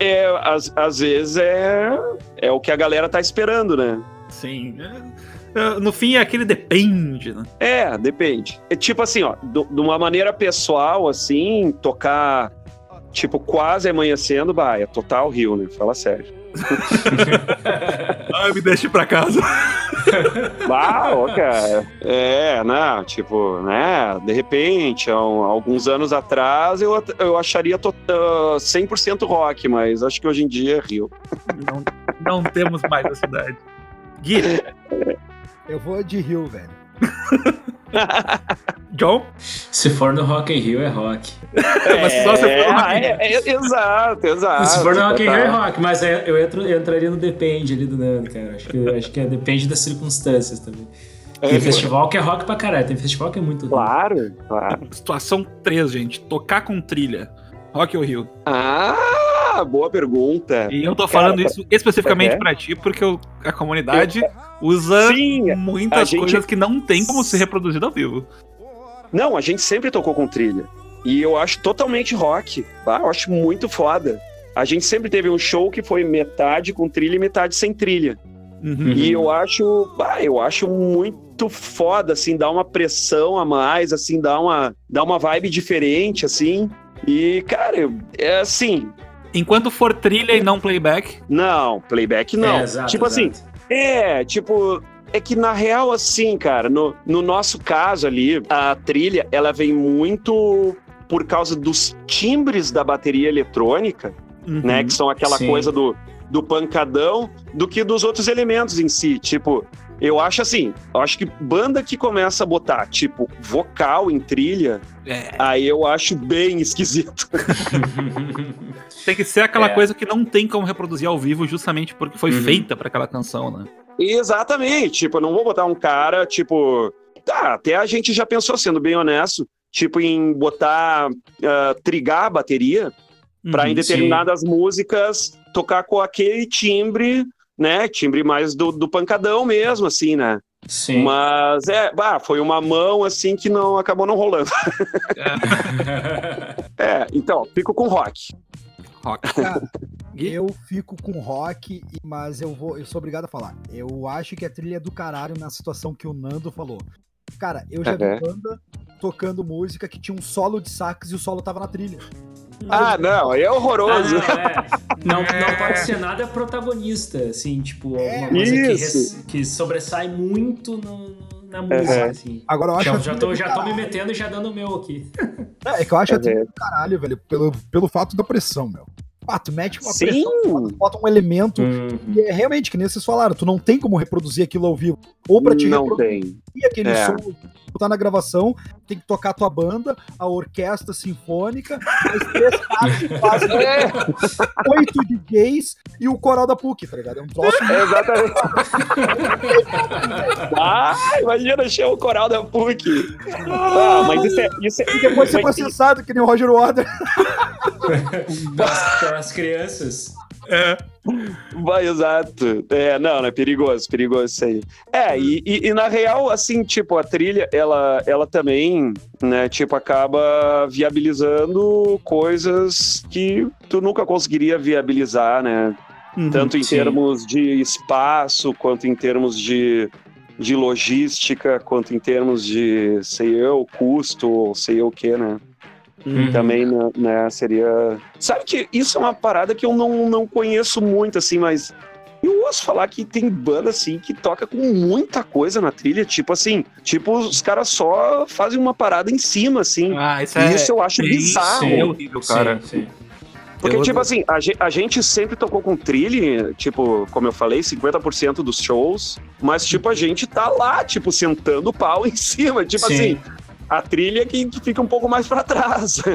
é, às, às vezes é, é o que a galera tá esperando, né? Sim. É, é, No fim, é aquele depende, né? É, depende. É tipo assim, ó, de uma maneira pessoal, assim, tocar, tipo, quase amanhecendo, bah, é total rio, né? Fala sério. Ai, me deixe pra casa. Ah, ó, cara. É, não, tipo, né? De repente, há um- alguns anos atrás, eu, eu acharia to- ah, 100% rock, mas acho que hoje em dia é Rio. Não, não temos mais a cidade. Gui, Eu vou de Rio, velho. John? Se for no Rock in Rio, é rock. Mas só se for rock. é, é, é, exato, exato. Se for no Rock in Rio, é rock. Mas é- eu, entro- eu entraria no depende ali do Nando, cara. Acho que, acho que é- depende das circunstâncias também. Tem É, festival que é rock pra caralho. Tem festival que é muito rock. Claro, claro. Situação 3, gente. Tocar com trilha. Rock ou Rio? Ah, boa pergunta. E eu tô falando Cara, isso especificamente é. pra ti, porque eu- a comunidade usa Sim, muitas gente- coisas que não tem como ser reproduzido ao vivo. Não, a gente sempre tocou com trilha. E eu acho totalmente rock. Ah, eu acho muito foda. A gente sempre teve um show que foi metade com trilha e metade sem trilha. Uhum. E eu acho, ah, eu acho muito foda, assim, dá uma pressão a mais, assim, dá uma, dá uma vibe diferente, assim. E, cara, eu- é assim, Enquanto for trilha e não playback, não, playback não. É, exato, tipo assim, exato. É, tipo, é que na real, assim, cara, no, no nosso caso ali, a trilha, ela vem muito por causa dos timbres da bateria eletrônica, Uhum. né? Que são aquela Sim. coisa do, do pancadão, do que dos outros elementos em si. Tipo, eu acho assim, eu acho que banda que começa a botar, tipo, vocal em trilha, É, aí eu acho bem esquisito. tem que ser aquela É. coisa que não tem como reproduzir ao vivo, justamente porque foi Uhum. feita pra aquela canção, né? Exatamente. Tipo, eu não vou botar um cara, tipo. Tá, até a gente já pensou, sendo bem honesto, tipo, em botar. ah, trigar a bateria para Uhum. em determinadas músicas tocar com aquele timbre, né? Timbre mais do, do pancadão mesmo, assim, né? Sim. Mas é, bah, foi uma mão assim que não acabou não rolando. É, então, fico com rock. Rock. Cara, eu fico com rock, mas eu vou, eu sou obrigado a falar. Eu acho que a trilha é do caralho na situação que o Nando falou. Cara, eu já vi banda tocando música que tinha um solo de sax e o solo tava na trilha. Ah, não, é Ah, horroroso. não, é. não, É. não pode ser nada protagonista, assim, tipo, É. alguma coisa que, res- que sobressai muito no- na música, Uhum. assim. Agora eu acho Já, já, tô, já tô me metendo e já dando o meu aqui. É, é que eu acho a Uhum. trilha do caralho, velho, pelo, pelo fato da pressão, meu. Ah, tu mete uma Sim. pressão, bota um elemento Hum. e é realmente, que nem vocês falaram, tu não tem como reproduzir aquilo ao vivo. Ou pra te Não reproduzir tem. aquele É. som, tu tá na gravação, tem que tocar a tua banda, a orquestra sinfônica, os três caras que fazem É, oito DJs e o coral da PUC, tá ligado? É um troço é exatamente. ah, imagina, achei o coral da PUC. Ah, mas isso é. Isso é E depois ser mas- processado, que nem o Roger Water. Das, das crianças. Vai, exato. É, não, é perigoso, perigoso isso aí. É, e, e- e na real, assim, tipo, a trilha, ela, ela também, né, tipo, acaba viabilizando coisas que tu nunca conseguiria viabilizar, né? Uhum. Tanto em Sim. termos de espaço, quanto em termos de, de logística, quanto em termos de, sei eu, custo, sei eu o que, né? Uhum. Também, né, né, seria... Sabe que isso é uma parada que eu não, não conheço muito, assim, mas... Eu ouço falar que tem banda, assim, que toca com muita coisa na trilha, tipo assim, tipo, os caras só fazem uma parada em cima, assim. Ah, isso é. Isso eu acho bizarro. Isso é horrível, cara. Sim, sim. Porque, Eu- tipo assim, a, a gente sempre tocou com trilha, tipo, como eu falei, 50% dos shows, mas, tipo, a gente tá lá, tipo, sentando o pau em cima. Tipo Sim. assim, a trilha que, que fica um pouco mais pra trás.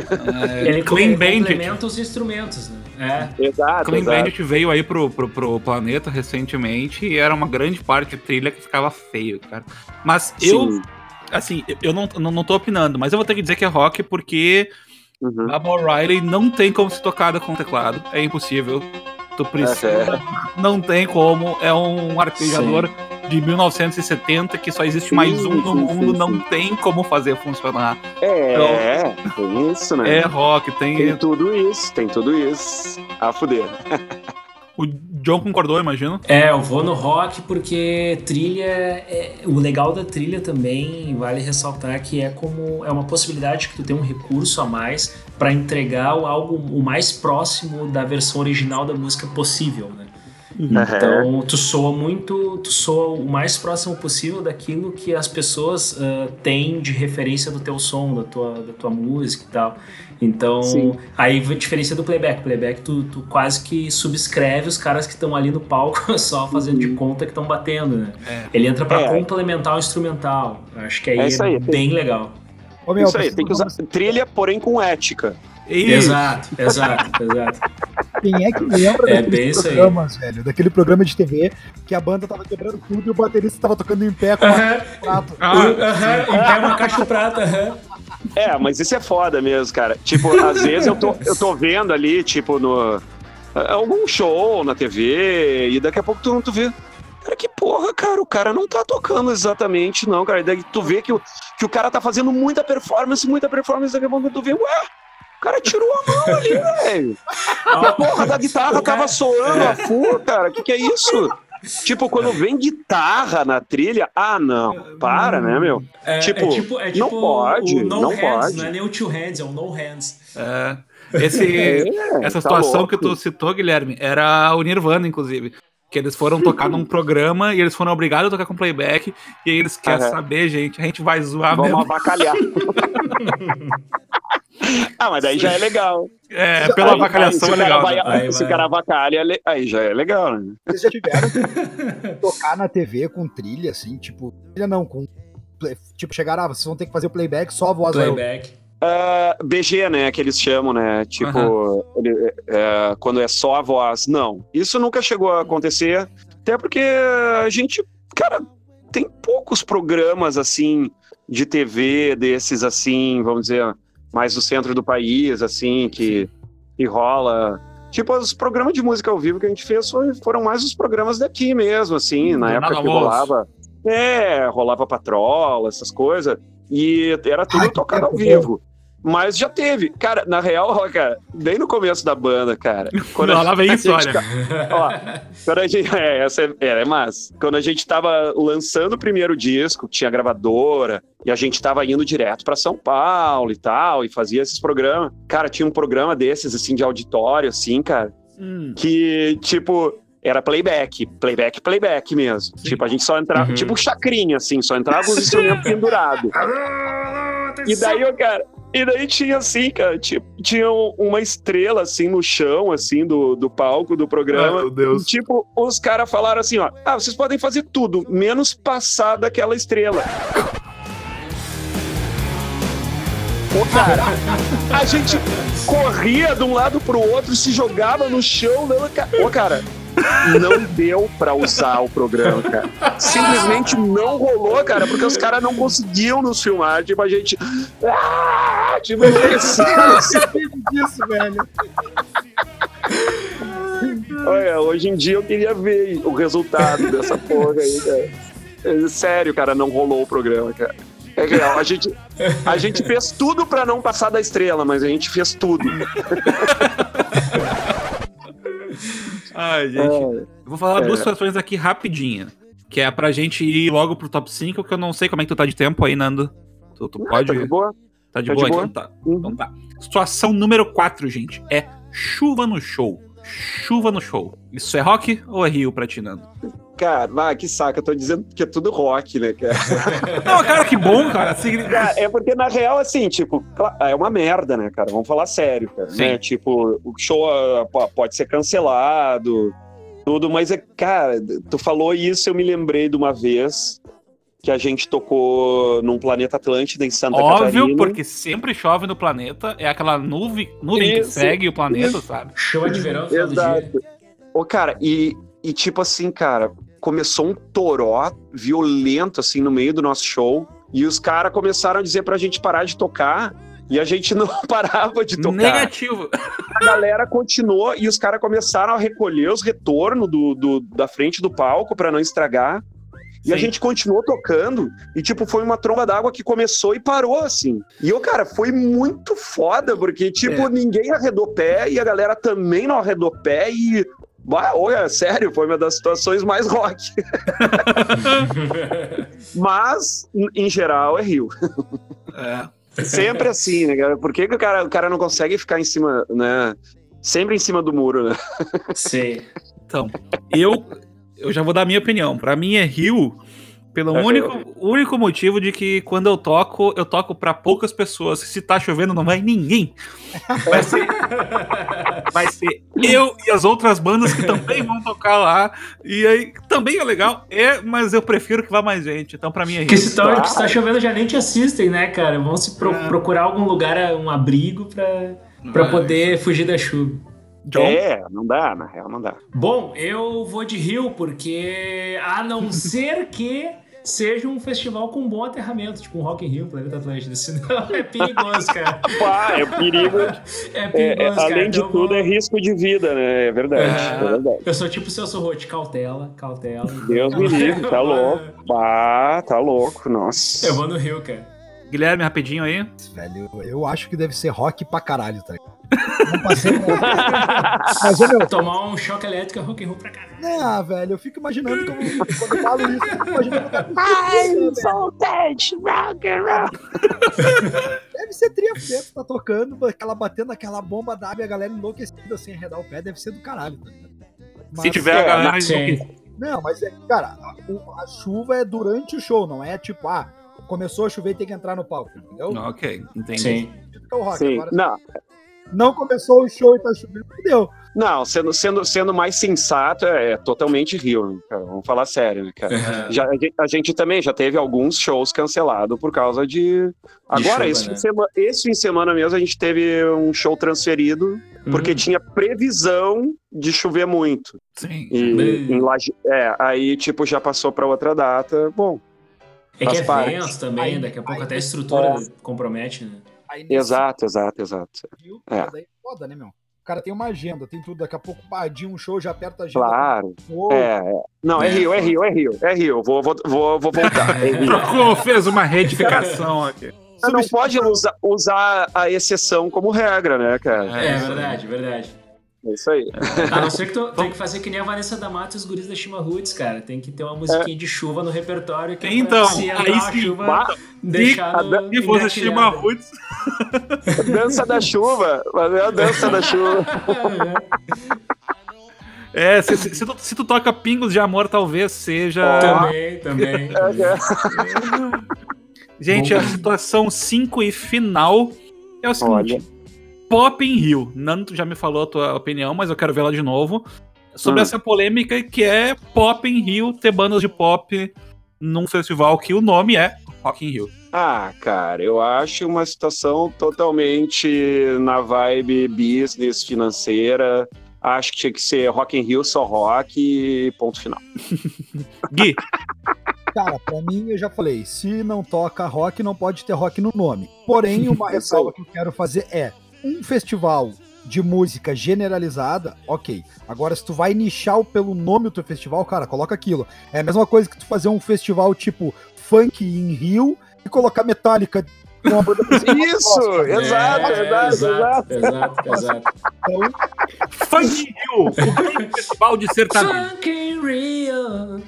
É, Ele, Clean complementa os instrumentos, né? É. exato, Clean exato. Bandit veio aí pro, pro, pro planeta recentemente e era uma grande parte de trilha que ficava feio, cara. Mas eu, Sim. assim, eu não, não, não tô opinando, mas eu vou ter que dizer que é rock porque Uhum. a Bob Riley não tem como ser tocada com teclado. É impossível. Tu precisa. Não tem como. É um arpejador de 1970 que só existe Sim, mais um no sim, mundo. sim, não sim. tem como fazer funcionar. É, tem isso, né? É rock, Tem tem. tudo isso, tem tudo isso. A fuder. O John concordou, imagino. É, eu vou no rock porque trilha. é- o legal da trilha também vale ressaltar que é como é uma possibilidade que tu tem um recurso a mais para entregar o- algo o mais próximo da versão original da música possível, né? Então tu soa muito, tu soa o mais próximo possível daquilo que as pessoas ah, têm de referência do teu som, da tua, da tua música e tal. Então, Sim. aí a diferença do playback. Playback tu, tu quase que subscreve os caras que estão ali no palco só fazendo de conta que estão batendo, né? É. Ele entra pra É. complementar o instrumental. Acho que aí É é, isso aí. bem legal. Ô, meu, isso aí, tem que usar trilha, porém com ética. E Exato, exato, exato. Quem é que lembra É bem daqueles isso aí. programas, velho? Daquele programa de TV que a banda tava quebrando tudo e o baterista tava tocando em pé com Aham, um prato. Ah, aham, e pega uma caixa prata, aham. É, mas isso é foda mesmo, cara. Tipo, às vezes eu tô, eu tô vendo ali, tipo, no. algum show na TV, e daqui a pouco tu, tu vê. Cara, que porra, cara, o cara não tá tocando exatamente, não, cara. E daí tu vê que o, que o cara tá fazendo muita performance, muita performance, daqui a pouco tu vê, ué, cara tirou a mão ali, velho. A porra da guitarra tava soando a full, cara. Que que é isso? Tipo, quando vem guitarra na trilha, ah, não, para, né, meu? É, Tipo, é tipo, é não tipo pode, o no não hands, pode. não é nem o two hands, é o no hands. É. Esse, É, essa tá situação louco. que tu citou, Guilherme, era o Nirvana, inclusive. Que eles foram tocar num programa e eles foram obrigados a tocar com playback. E aí eles querem saber, gente. A gente vai zoar Vamos mesmo. avacalhar. ah, mas daí já é legal. É, pela Aí- avacalhação aí, é se o cara legal. vai- né? Aí se vai. o cara avacalha, é aí já é legal, né? Vocês já tiveram que tocar na TV com trilha, assim, tipo. Trilha não, com. Tipo, chegaram, ah, vocês vão ter que fazer o playback, só a voz vai. Playback. Ah, BG, né, que eles chamam, né? Tipo, ele- é, quando é só a voz. Não, isso nunca chegou a acontecer, até porque a gente, cara, tem poucos programas assim de TV desses assim, vamos dizer, mais do centro do país, assim, que, que rola. Tipo, os programas de música ao vivo que a gente fez foram mais os programas daqui mesmo, assim, na época que rolava. É, rolava patrola, essas coisas. E era tudo Ai, tocado ao vivo. Mas já teve. Cara, na real, ó, cara, bem no começo da banda, cara. Quando Não, a- lá vem a isso, gente olha. ó, quando a gente, é, essa é, é, é massa. Quando a gente tava lançando o primeiro disco, tinha gravadora, e a gente tava indo direto pra São Paulo e tal, e fazia esses programas. Cara, tinha um programa desses, assim, de auditório, assim, cara, Hum, que, tipo, era playback, playback, playback mesmo. Sim. Tipo, a gente só entrava, Uhum. tipo chacrinha, assim, só entrava os instrumentos pendurados. E daí, cara, e daí tinha assim, cara, tipo, tinha um- uma estrela assim no chão, assim, do, do palco do programa. meu Deus. E, tipo, os caras falaram assim, ó, ah, vocês podem fazer tudo, menos passar daquela estrela. Ô, cara, a gente corria de um lado pro outro, se jogava no chão, dando ca- Ô, cara, não deu pra usar o programa, cara. Simplesmente não rolou, cara, porque os caras não conseguiam nos filmar. Tipo, a gente. Ah, tipo, disso, velho. Olha, hoje em dia eu queria ver o resultado dessa porra aí, cara. É, Sério, cara, não rolou o programa, cara. É real, a gente, a gente fez tudo pra não passar da estrela, mas a gente fez tudo. Ai, gente. Eu vou falar É. duas situações aqui rapidinha. Que é pra gente ir logo pro top 5, que eu não sei como é que tu tá de tempo aí, Nando. Tu, tu pode. Tá de boa? Tá de tá de boa? boa. Então tá. Uhum. Então tá. Situação número 4, gente. É chuva no show. Chuva no show. Isso é rock ou é Rio pra ti, Nando? Cara, vai, que saco, eu tô dizendo que é tudo rock, né, cara? Não, cara, que bom, cara. Cara, é porque na real, assim, tipo, cla- é uma merda, né, cara? Vamos falar sério, cara. Sim. Né? Tipo, o show ah, po- pode ser cancelado, tudo, mas é, cara, tu falou isso, eu me lembrei de uma vez que a gente tocou num Planeta Atlântida em Santa Óbvio, Catarina. porque sempre chove no planeta. É aquela nuvem, nuvem que segue o planeta, sabe? Show de verão. Exato. Ô, cara, e, e tipo assim, cara, começou um toró violento, assim, no meio do nosso show. E os caras começaram a dizer pra gente parar de tocar. E a gente não parava de tocar. Negativo. A galera continuou e os caras começaram a recolher os retornos do, do- da frente do palco pra não estragar. E a Sim. gente continuou tocando. E, tipo, foi uma tromba d'água que começou e parou, assim. E, eu, cara, foi muito foda, porque, tipo, É. ninguém arredou pé e a galera também não arredou pé. E, bah, olha, sério, foi uma das situações mais rock. Mas, em- geral, é Rio. É. Sempre assim, né, cara? Por que, que o, cara, o cara não consegue ficar em cima, né? Sempre em cima do muro, né? Sei. Então, eu, eu já vou dar a minha opinião. Pra mim é Rio, pelo É, único, único motivo de que quando eu toco, eu toco pra poucas pessoas. Se tá chovendo, não vai ninguém. Vai ser, vai ser eu e as outras bandas que também vão tocar lá. E aí também é legal, é, mas eu prefiro que vá mais gente. Então, pra mim é Rio. Porque se tá, que se tá chovendo já nem te assistem, né, cara? Vão se pro- É. procurar algum lugar, um abrigo pra, pra Mas- poder fugir da chuva. John? É, não dá, na real, não dá. Bom, eu vou de Rio porque, a não ser que seja um festival com bom aterramento, tipo um Rock in Rio, Planeta Atlântida, senão é perigoso, cara. Pá, é perigo. É É, perigoso, é, cara. além de Então tudo, vou- é risco de vida, né? É verdade, É. é, verdade. Eu sou tipo o Celso Rotti, cautela, cautela. Deus me livre, tá louco. Pá, tá louco, nossa. Eu vou no Rio, cara. Guilherme, rapidinho aí. Velho, eu acho que deve ser rock pra caralho, tá? Não passei por- Mas, meu, Tomar um choque elétrico é rock and roll pra caralho. Ah, velho, eu fico imaginando como, quando eu falo isso, eu fico imaginando. Ai, voltage, rock and roll. Deve ser tria preto, tá tocando, aquela batendo aquela bomba d'água e a galera enlouquecida sem arredar o pé, deve ser do caralho. Tá ligado? Se tiver a é, galera. Sim. Não, mas é, cara, a, a chuva é durante o show, não é tipo, ah, começou a chover e tem que entrar no palco, entendeu? Ok, entendi. Sim. Isso que é o rock. Sim. Agora, Não, não começou o show e tá chovendo, deu. não sendo, sendo, sendo mais sensato, é, é totalmente rio, né, cara? Vamos falar sério, né, cara? Uhum. Já, a, gente, a gente também já teve alguns shows cancelados por causa de. Agora, chuva, esse, né? fim de semana, esse fim de semana mesmo, a gente teve um show transferido porque Hum. tinha previsão de chover muito. Sim. E, Bem. Laje- é, aí, tipo, já passou para outra data. Bom, É que é parte. ventos também, Aí- daqui a pouco aí- até a estrutura compromete, né? Aí nesse exato, exato, exato. É. mas aí é foda, né, meu? O cara tem uma agenda, tem tudo. Daqui a pouco, padia um show, já aperta a agenda. Claro. É, é. Não, é, É, Rio, é. Rio, é Rio, é Rio. Vou, vou, vou, vou voltar. É fez uma retificação aqui. Você não pode usar, usar a exceção como regra, né, cara? É, É, verdade, verdade. É isso aí. A não ser que tu tem que fazer que nem a Vanessa D'Amato e os guris da Shima Roots, cara. Tem que ter uma musiquinha de chuva no repertório que é pra Então, se aí a sim, chuva Bah, deixar a no, Se fosse Shima. Roots, dança da chuva. Mas é a dança da chuva. é, se, se- se tu, se tu toca Pingos de Amor, talvez seja. também, também. também. Gente, a situação 5 e final é o seguinte: Olha. Pop em Rio. Nando, tu já me falou a tua opinião, mas eu quero vê-la de novo. Sobre Hum. essa polêmica que é Pop em Rio ter bandas de pop num festival que o nome é Rock in Rio. Ah, cara, eu acho uma situação totalmente na vibe business, financeira. Acho que tinha que ser Rock in Rio, só rock e ponto final. Gui, Cara, pra mim, eu já falei, se não toca rock, não pode ter rock no nome. Porém, uma ressalva que eu quero fazer é, um festival de música generalizada, ok. Agora, se tu vai nichar o- pelo nome do teu festival, cara, coloca aquilo. É a mesma coisa que tu fazer um festival tipo funk em Rio e colocar Metallica. Isso! Exato, É, exato, exato. exato, exato. Então, Funk in Rio, o grande festival de sertanejo. Funk in Rio.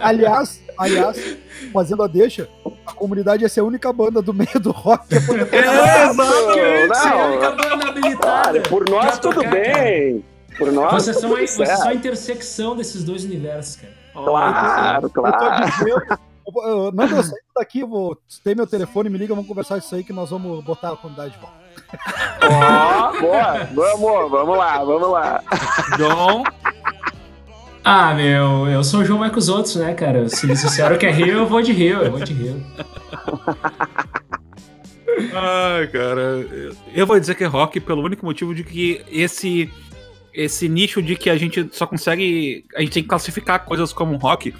Aliás, aliás, fazendo a deixa, a comunidade ia ser a única banda do meio do rock que É, Você é a única banda habilitada. Olha, por nós tudo tocar, bem. Por nós Vocês são, a, vocês são a certo. intersecção desses dois universos, cara. Claro, Eu tô claro. dizendo. eu eu- Não, eu saindo daqui, eu vou. Tem meu telefone, me liga, vamos conversar isso aí que nós vamos botar a comunidade de volta. Ó, boa. Vamos, vamos lá, vamos lá. John, Ah, meu, eu sou o João mais que os outros, né, cara? Se me disseram que é Rio, eu vou de Rio, eu vou de Rio. Ai, cara, eu- vou dizer que é rock pelo único motivo de que esse esse nicho de que a gente só consegue, a gente tem que classificar coisas como rock.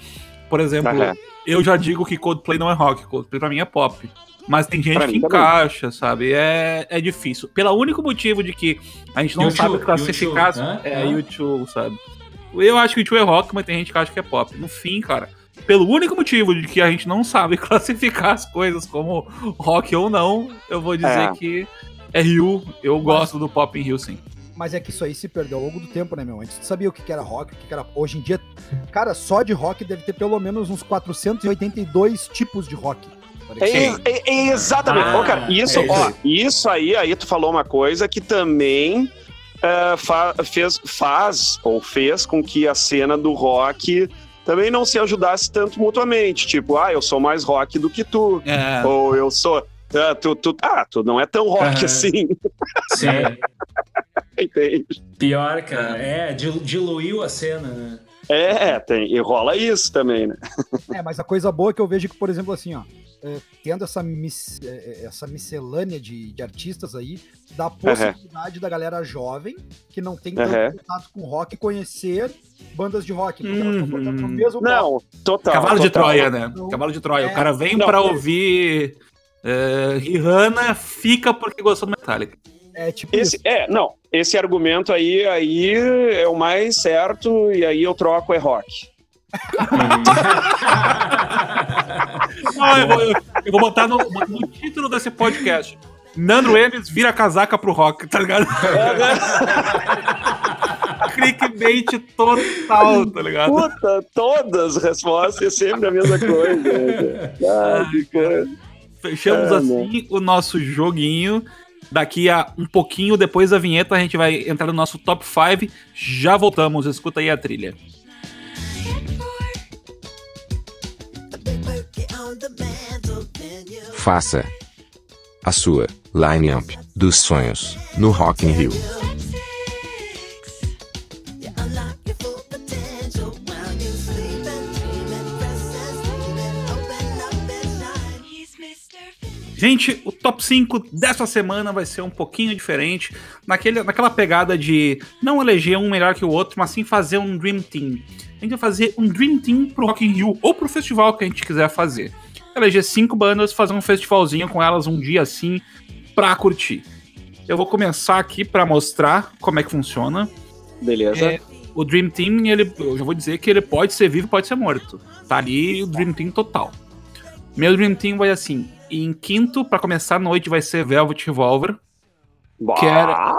Por exemplo, Aham. eu já digo que Coldplay não é rock, Coldplay pra mim é pop. Mas tem gente Pra que também. encaixa, sabe? É, é difícil. Pelo único motivo de que a gente não YouTube, sabe classificar. YouTube, hã? é? YouTube, sabe? Eu acho que o YouTube é rock, mas tem gente que acha que é pop. No fim, cara, pelo único motivo de que a gente não sabe classificar as coisas como rock ou não, eu vou dizer É. que é Rio. Eu gosto do pop em Rio, sim. Mas é que isso aí se perdeu ao longo do tempo, né, meu? Antes tu sabia o que era rock, o que era. Hoje em dia, cara, só de rock deve ter pelo menos uns 482 tipos de rock. É, é- é exatamente. Ah, Ô, cara, isso, é isso ó, aí. isso aí, aí tu falou uma coisa que também é, fa- fez, faz ou fez com que a cena do rock também não se ajudasse tanto mutuamente. Tipo, ah, eu sou mais rock do que tu. É, Ou eu sou. ah, tu, tu, ah, tu não é tão rock Aham. assim, Sim. entende? Pior, cara. É, dil- diluiu a cena, né? É, tem, e rola isso também, né? É, mas a coisa boa é que eu vejo que, por exemplo, assim, ó, é, tendo essa, mis- é, é, essa miscelânea de, de artistas aí, dá a possibilidade da galera jovem, que não tem tanto Aham. contato com rock, conhecer bandas de rock. Uhum. mesmo. Não, total. Cavalo de total. Troia, né? Não. Cavalo de Troia. É. O cara vem Não, pra é. ouvir é, Rihanna, fica porque gostou do Metallica. É tipo Esse, isso. é, não, esse argumento aí, aí é o mais certo, e aí eu troco é rock. Ah, eu, vou, eu- eu vou botar no, no título desse podcast. Nando Emes vira casaca pro rock, tá ligado? Clickbait total, tá ligado? Puta, todas as respostas é sempre a mesma coisa. né? Ah. Fechamos Ah, assim o nosso joguinho. Daqui a um pouquinho depois da vinheta a gente vai entrar no nosso top 5. Já voltamos, escuta aí a trilha. Faça a sua line-up dos sonhos no Rock in Rio. Gente, o top 5 dessa semana vai ser um pouquinho diferente. Naquele, naquela pegada de não eleger um melhor que o outro, mas sim fazer um Dream Team. A gente vai fazer um Dream Team pro Rock in Rio ou pro festival que a gente quiser fazer. Eleger cinco bandas, fazer um festivalzinho com elas um dia assim pra curtir. Eu vou começar aqui para mostrar como é que funciona. Beleza. É, o Dream Team, ele, eu já vou dizer que ele pode ser vivo, pode ser morto. Tá ali o Dream Team total. Meu Dream Team vai assim: em quinto, para começar a noite, vai ser Velvet Revolver. Que era,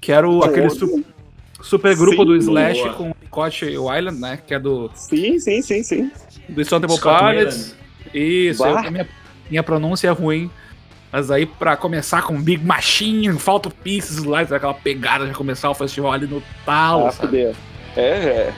que era o, aquele su- super grupo Sim, do Slash boa. com o Scott Weiland, né? Que é do, Sim, sim, sim, sim. do Stone Temple Pilots. Isso, eu- minha, minha pronúncia é ruim. Mas aí, pra começar com Big Machine, Falta Pieces lá, aquela pegada de começar o festival ali no talo, Ah, sabe? É, é.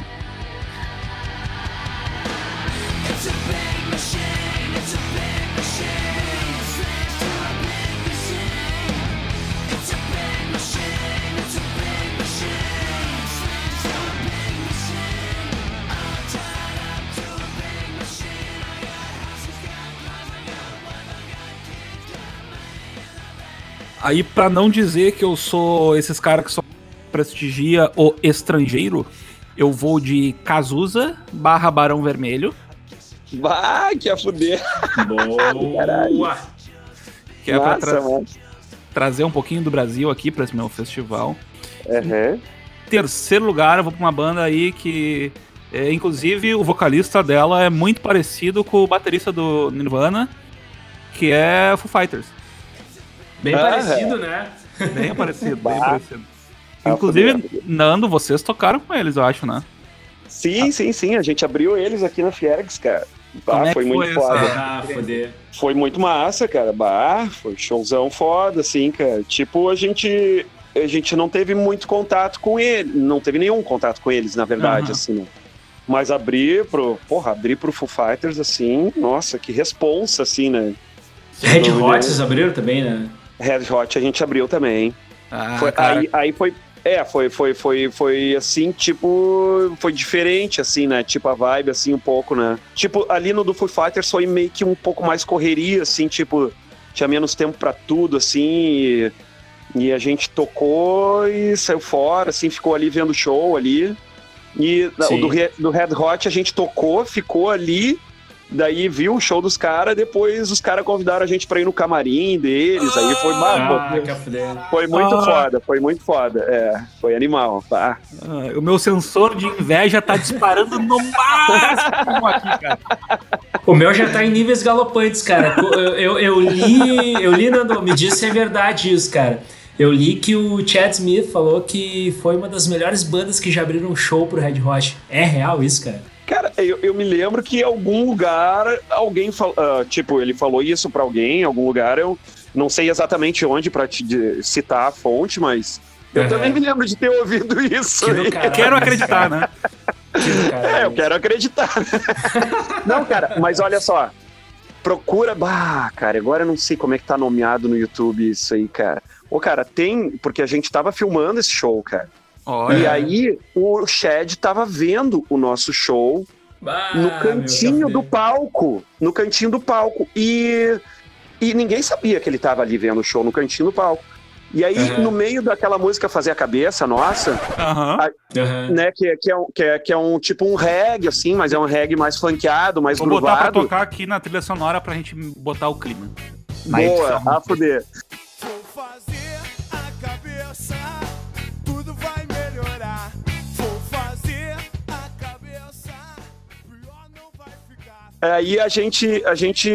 Aí, pra não dizer que eu sou esses caras que só prestigia o estrangeiro, eu vou de Cazuza barra Barão Vermelho, Vai, que a fuder. Boa! que é pra tra- mano. trazer um pouquinho do Brasil aqui pra esse meu festival. Uhum. Terceiro lugar, eu vou pra uma banda aí que, é, inclusive, o vocalista dela é muito parecido com o baterista do Nirvana, que é Foo Fighters. Bem Ah, parecido, né? Bem parecido, bem parecido. Ah, Inclusive. Nando, vocês tocaram com eles, eu acho, né? Sim, sim, sim. A gente abriu eles aqui na Fiergs, cara. Bah, é foi muito foi foda. Ah, foder. Foi muito massa, cara. Bah, foi showzão foda, assim, cara. Tipo, a gente. A gente não teve muito contato com ele. Não teve nenhum contato com eles, na verdade, Aham. assim, né? Mas abrir pro. Porra, abrir pro Foo Fighters, assim, nossa, que responsa, assim, né? Red Não, Hot né? vocês abriram também, né? Red Hot a gente abriu também. Ah, Foi- aí, aí foi. É, foi, foi, foi, foi assim, tipo. Foi diferente, assim, né? Tipo, a vibe, assim, um pouco, né? Tipo, ali no do Foo Fighters foi meio que um pouco mais correria, assim, tipo, tinha menos tempo pra tudo, assim. E, e a gente tocou e saiu fora, assim, ficou ali vendo o show ali. E o Sim. do, do Red Hot a gente tocou, ficou ali. Daí viu o show dos caras, depois os caras convidaram a gente pra ir no camarim deles, aí foi Ah, foi muito Ah. foda, foi muito foda. É, foi animal, tá? ah, o meu sensor de inveja tá disparando no máximo aqui, cara. O meu já tá em níveis galopantes, cara. Eu, eu, eu li, eu li, Nando, me diz se é verdade isso, cara. Eu li que o Chad Smith falou que foi uma das melhores bandas que já abriram um show pro Red Hot. É real isso, cara? Cara, eu, eu me lembro que em algum lugar alguém falou, tipo, ele falou isso pra alguém, em algum lugar, eu não sei exatamente onde pra te de- citar a fonte, mas eu também me lembro de ter ouvido isso. Que caralho, Eu quero acreditar, né? Que. É, eu quero acreditar. não, cara, mas olha só. Procura. Bah, cara, agora eu não sei como é que tá nomeado no YouTube isso aí, cara. Ô, cara, tem. Porque a gente tava filmando esse show, cara. Olha, E aí, o Shed tava vendo o nosso show Ah, no cantinho do palco. No cantinho do palco. E, e ninguém sabia que ele tava ali vendo o show no cantinho do palco. E aí, Aham. no meio daquela música Fazer a Cabeça, nossa, aham. Aham. né, que, que, é, um- que, é, que é um tipo um reggae, assim, mas é um reggae mais funkeado, mais Vou botar pra tocar aqui na trilha sonora pra gente botar o clima. Na Boa, a fuder. Aí a gente, a gente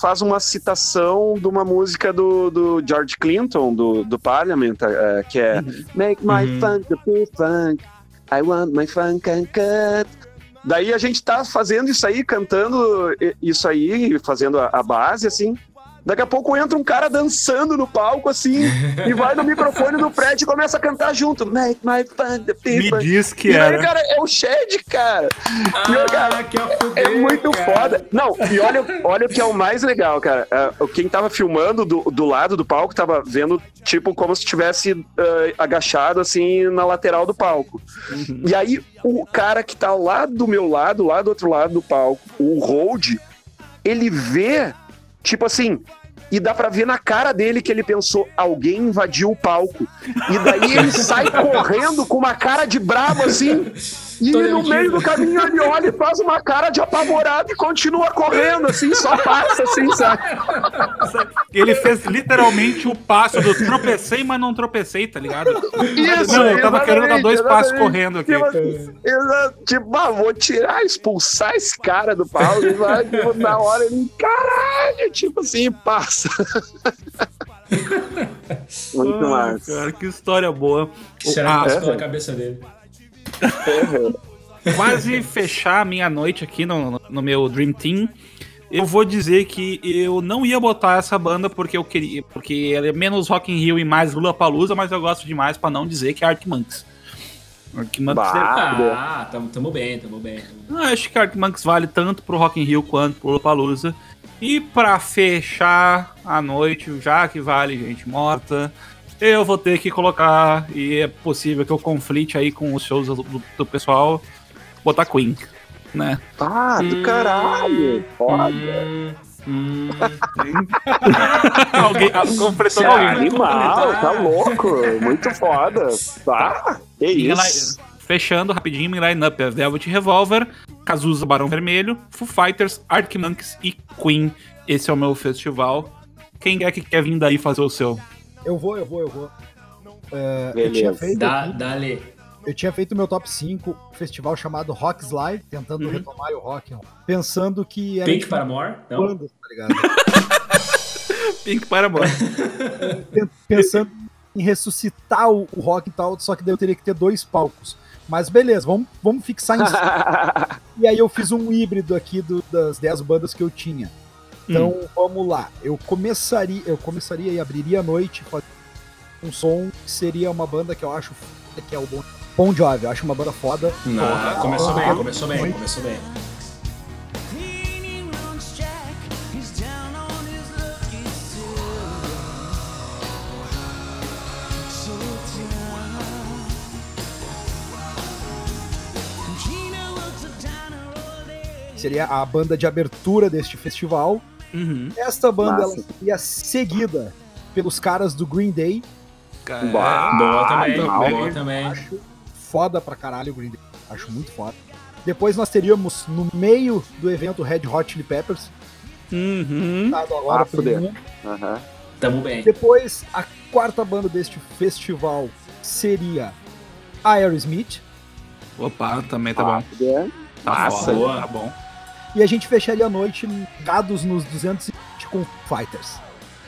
faz uma citação de uma música do, do George Clinton, do, do Parliament, eh, que é Make my Uhum. funk be funk, I want my funk uncut. Daí a gente tá fazendo isso aí, cantando isso aí, fazendo a, a base, assim. Daqui a pouco entra um cara dançando no palco, assim, e vai no microfone do Fred e começa a cantar junto. Make my fun the Me people. diz que E aí, era. cara, é o Shed, cara. E, Ah, cara, é fuder, muito cara. foda. Não, e olha, olha o que é o mais legal, cara. É, quem tava filmando do, do lado do palco tava vendo, tipo, como se estivesse eh, agachado, assim, na lateral do palco. E aí, o cara que tá lá do meu lado, lá do outro lado do palco, o Hold, ele vê, tipo assim. E dá pra ver na cara dele que ele pensou: alguém invadiu o palco. E daí ele sai correndo com uma cara de bravo assim. E no meio do caminho ele olha e faz uma cara de apavorado e continua correndo, assim, só passa, assim, sabe? Ele fez literalmente o passo do tropecei, mas não tropecei, tá ligado? Isso, não, eu tava querendo dar dois exatamente, passos correndo aqui. Tipo, assim, tipo, ah, vou tirar, expulsar esse cara do palco. e vai, tipo, na hora ele, caralho, tipo assim, passa. Muito Ai, massa. Cara, que história boa. Será Ah, que passou é. pela cabeça dele? quase fechar a minha noite aqui no, no meu Dream Team, eu vou dizer que eu não ia botar essa banda porque eu queria, porque ela é menos Rock in Rio e mais Lula Palusa, mas eu gosto demais pra não dizer que é Arctic Monks. Arctic Monks é- Ah, tamo, tamo bem, tamo bem. tamo bem. eu acho que Arctic Monks vale tanto pro Rock in Rio quanto pro Lula Palusa. E pra fechar a noite, já que vale gente morta, eu vou ter que colocar, e é possível que eu conflite aí com os shows do, do pessoal, botar Queen, né? Ah, Hum. do caralho. Foda. Hum, hum. alguém ah, completou alguém. Animal, tá louco. Muito foda. Tá? Que E ela- isso. Fechando rapidinho, em line-up é Velvet Revolver, Cazuza Barão Vermelho, Foo Fighters, Arctic Monkeys e Queen. Esse é o meu festival. Quem é que quer vir daí fazer o seu? Eu vou, eu vou, eu vou. É, eu, tinha feito, Dá, dá-lhe. eu tinha feito meu top 5, festival chamado Rock Slide, tentando Uhum. retomar o rock, pensando que era Pink Paramore? Não. bandas, tá ligado? Pink Paramore. Pen- pensando em ressuscitar o, o rock e tal, só que daí eu teria que ter dois palcos. Mas beleza, vamos, vamos fixar em E aí eu fiz um híbrido aqui do- das 10 bandas que eu tinha. Então vamos lá. Eu começaria, eu começaria e abriria a noite com um som que seria uma banda que eu acho foda, que é o Bon, bon Jovi. Eu acho uma banda foda. Não, começou bem, começou bem, começou bem. Cleaning Seria a banda de abertura deste festival. Uhum. Esta banda Massa. ela seria seguida pelos caras do Green Day. Bah. Boa também, não, boa também. Acho foda pra caralho o Green Day. Acho muito foda. Depois nós teríamos no meio do evento Red Hot Chili Peppers. Uhum. Agora Ah, fuder. Aham. Tamo bem. Depois, a quarta banda deste festival seria a Aerosmith. Opa, também tá bom. É. Tá Massa. foda, tá bom. E a gente fecharia a noite ligados nos 220 com Fighters.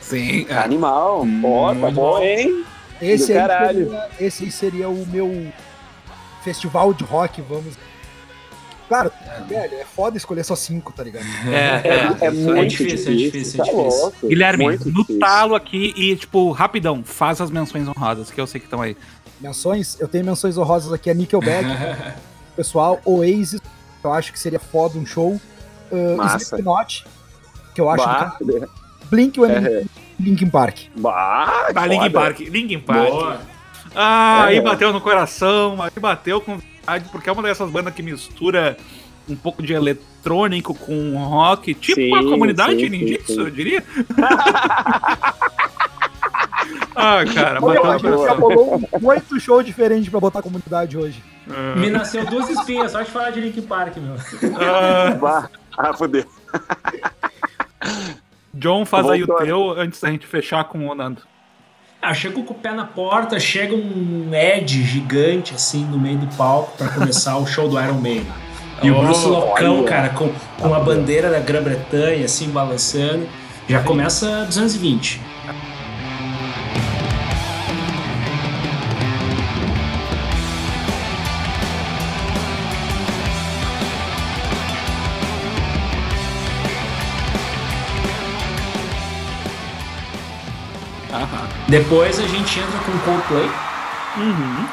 Sim, é. Animal. Hum, Ó, tá bom, hein? Esse aí, seria, esse aí seria o meu festival de rock, vamos. Claro, velho, é foda escolher só cinco, tá ligado? É, é. É muito difícil, é difícil, é tá difícil. louco. Guilherme, Muito no difícil. talo aqui e, tipo, rapidão, faz as menções honradas, que eu sei que estão aí. Menções, eu tenho menções honrosas aqui, a Nickelback, pessoal, Oasis, eu acho que seria foda um show. Uh, Massa. Slipknot, que eu acho Bah, que Blink e É. Linkin Park. bah, Ah, Linkin. Park, Linkin Park. Boa. Ah, É. aí bateu no coração, aí bateu com vontade, porque é uma dessas bandas que mistura um pouco de eletrônico com rock, tipo Sim, a comunidade sim, ninjitsu, sim, eu diria. ah, cara, bateu no coração. oito shows diferentes pra botar a comunidade hoje. Ah, Me nasceu duas espinhas, só de falar de Linkin Park, meu. ah, ah, fudeu. John, faz aí o teu antes da gente fechar com o Nando. Ah, chego com o pé na porta, chega um Ed gigante, assim, no meio do palco pra começar o show do Iron Maiden. E o Oh, Bruce Locão, olha. cara, com, com a bandeira da Grã-Bretanha, assim, balançando. Já começa 220. Depois a gente entra com Coldplay, Uhum.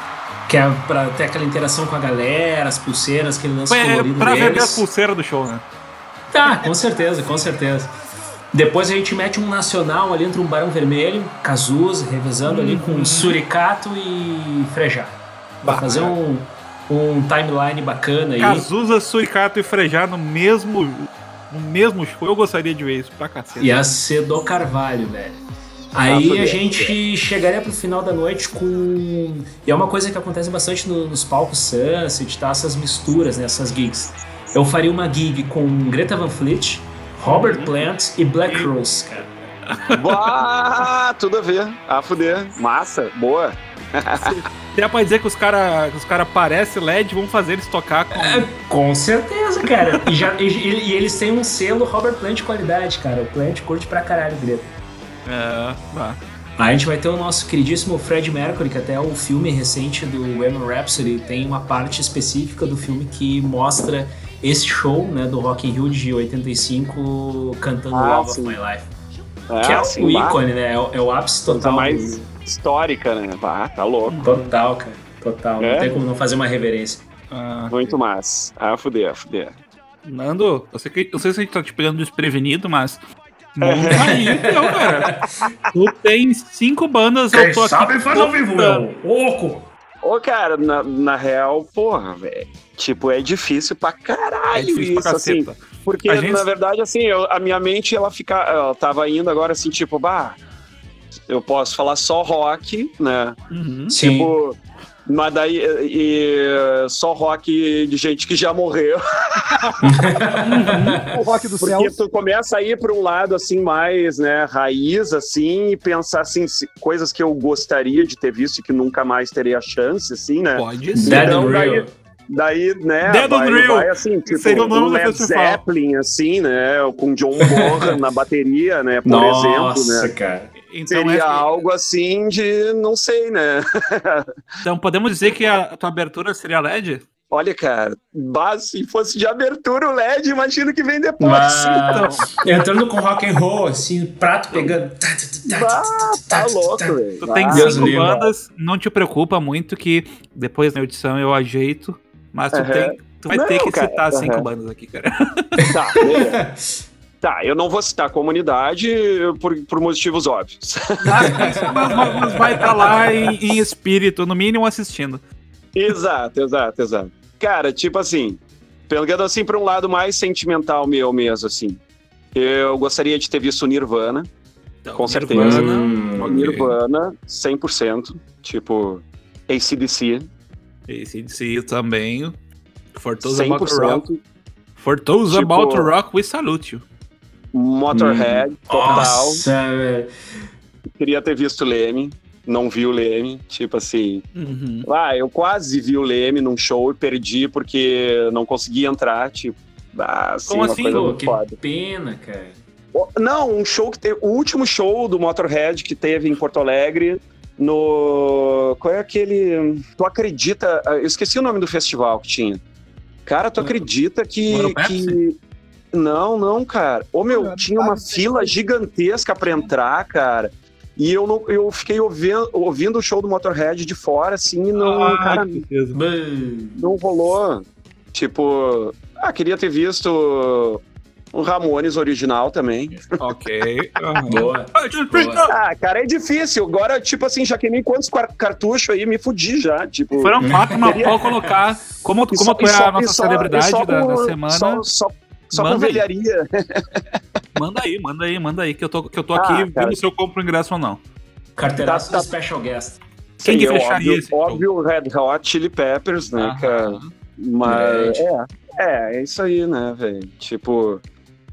que é pra ter aquela interação com a galera, as pulseiras, aquele lance É colorido pra vender deles. as pulseiras do show, né? Tá, com certeza, com certeza. Depois a gente mete um nacional ali entre um Barão Vermelho, Cazuza, revezando ali com Suricato e Frejá. Pra fazer um, um timeline bacana aí. Cazuza, Suricato e Frejá no mesmo, no mesmo show. Eu gostaria de ver isso pra cacete. Ia ser do Carvalho, velho. Aí fuder. a gente chegaria pro final da noite com. E é uma coisa que acontece bastante no- nos palcos Sunset, tá? Essas misturas, né? Essas gigs. Eu faria uma gig com Greta Van Fleet, Robert Plant e Black Rose, cara. Bah, tudo a ver. A fuder. Massa, boa. Dá pra dizer que os caras os cara parecem LED vão fazer eles tocar com. É, com certeza, cara. E, já, e, e eles têm um selo Robert Plant de qualidade, cara. O Plant curte pra caralho Greta. É, vá. A gente vai ter o nosso queridíssimo Fred Mercury, que até o filme recente do Bohemian Rhapsody tem uma parte específica do filme que mostra esse show, né, do Rock in Rio de 85 cantando Ah, Love sim. of My Life. É, que é assim, o bah, ícone, né? É o, é o ápice Coisa total. mais do- histórica, né? Bah, tá louco. Total, cara. Total. É? Não tem como não fazer uma reverência. Ah, Muito massa. A fuder, fuder. Nando, eu sei, que, eu sei se a gente tá te pegando desprevenido, mas. Monta aí, então, cara. Tu tem cinco bandas, eu tô aqui. contando. Louco! Ô, cara, na, na real, porra, velho. Tipo, é difícil pra caralho É difícil pra isso, assim. caceta. Porque, A gente- na verdade, assim, eu- a minha mente, ela fica. Ela tava indo agora assim, tipo, bah, eu posso falar só rock, né? Uhum. Sim. Mas daí, e, e só rock de gente que já morreu. O rock do céu. Tu começa a ir para um lado assim mais, né, raiz assim e pensar assim, se- coisas que eu gostaria de ter visto e que nunca mais teria chance, assim, né? Pode ser. Dead Então, and daí-. Daí, né, Dead vai, on Real. vai assim, tipo, Seria o nome um Led. Zeppelin, assim, né, com John Bonham na bateria, né, por exemplo, Nossa, né? cara. Então, Seria é- algo assim de, não sei, né? então podemos dizer que a tua abertura seria LED? Olha, cara, base, se fosse de abertura o LED, imagina que vem depois. Mas, entrando com rock and roll, assim, prato pegando. Bah, tá louco, velho. Tu tem Ah, Deus cinco livre. bandas, não te preocupa muito que depois na edição eu ajeito, mas tu, Aham. tem, tu vai Não, ter que cara, citar cinco bandas aqui, cara. Tá, beleza. Tá, eu não vou citar a comunidade por, por motivos óbvios. Mas, mas- mas vai estar lá em, em espírito, no mínimo assistindo. exato, exato, exato. Cara, tipo assim, pegando assim para um lado mais sentimental meu mesmo, assim. Eu gostaria de ter visto o Nirvana. Então, Com certeza. Hum. Nirvana, 100%. Tipo, ACDC, esse também. For those about to 100%. rock. For those Tipo- about to rock, we salute you. Motorhead, total. Nossa, velho. Queria ter visto o Leme. Não vi o Leme. Tipo assim, Uhum. Ah, eu quase vi o Leme num show e perdi porque não consegui entrar, tipo. Ah, assim, Como uma assim, muito que foda. pena, cara. Não, um show que teve. O último show do Motorhead que teve em Porto Alegre. No. Qual é aquele. Tu acredita. Eu esqueci o nome do festival que tinha. Cara, tu acredita que. Que... Não, não, cara. Ô, meu, Cara, tinha uma fila gigantesca pra entrar, cara. E eu, não, eu fiquei ouvindo, ouvindo o show do Motorhead de fora, assim, e não, Ah, cara, não rolou. Tipo, ah, queria ter visto o Ramones original também. ok. aham. Boa. Ah, cara, é difícil. Agora, tipo assim, já queimei quantos cartuchos aí, me fudi já. Tipo, Foi um fato, mas pode colocar. Como, E como só- tu é a nossa só- celebridade só da, da semana, Só, só, só com Manda aí. velharia. manda aí, manda aí, manda aí, que eu tô, que eu tô Ah, aqui cara. vendo se eu compro o ingresso ou não. Carteiraço Tá- tá- Special Guest. Quem que Sim, é fecharia óbvio, esse show? Óbvio, Red Hot Chili Peppers, né, Aham. cara? Mas, é, é, é isso aí, né, velho? Tipo,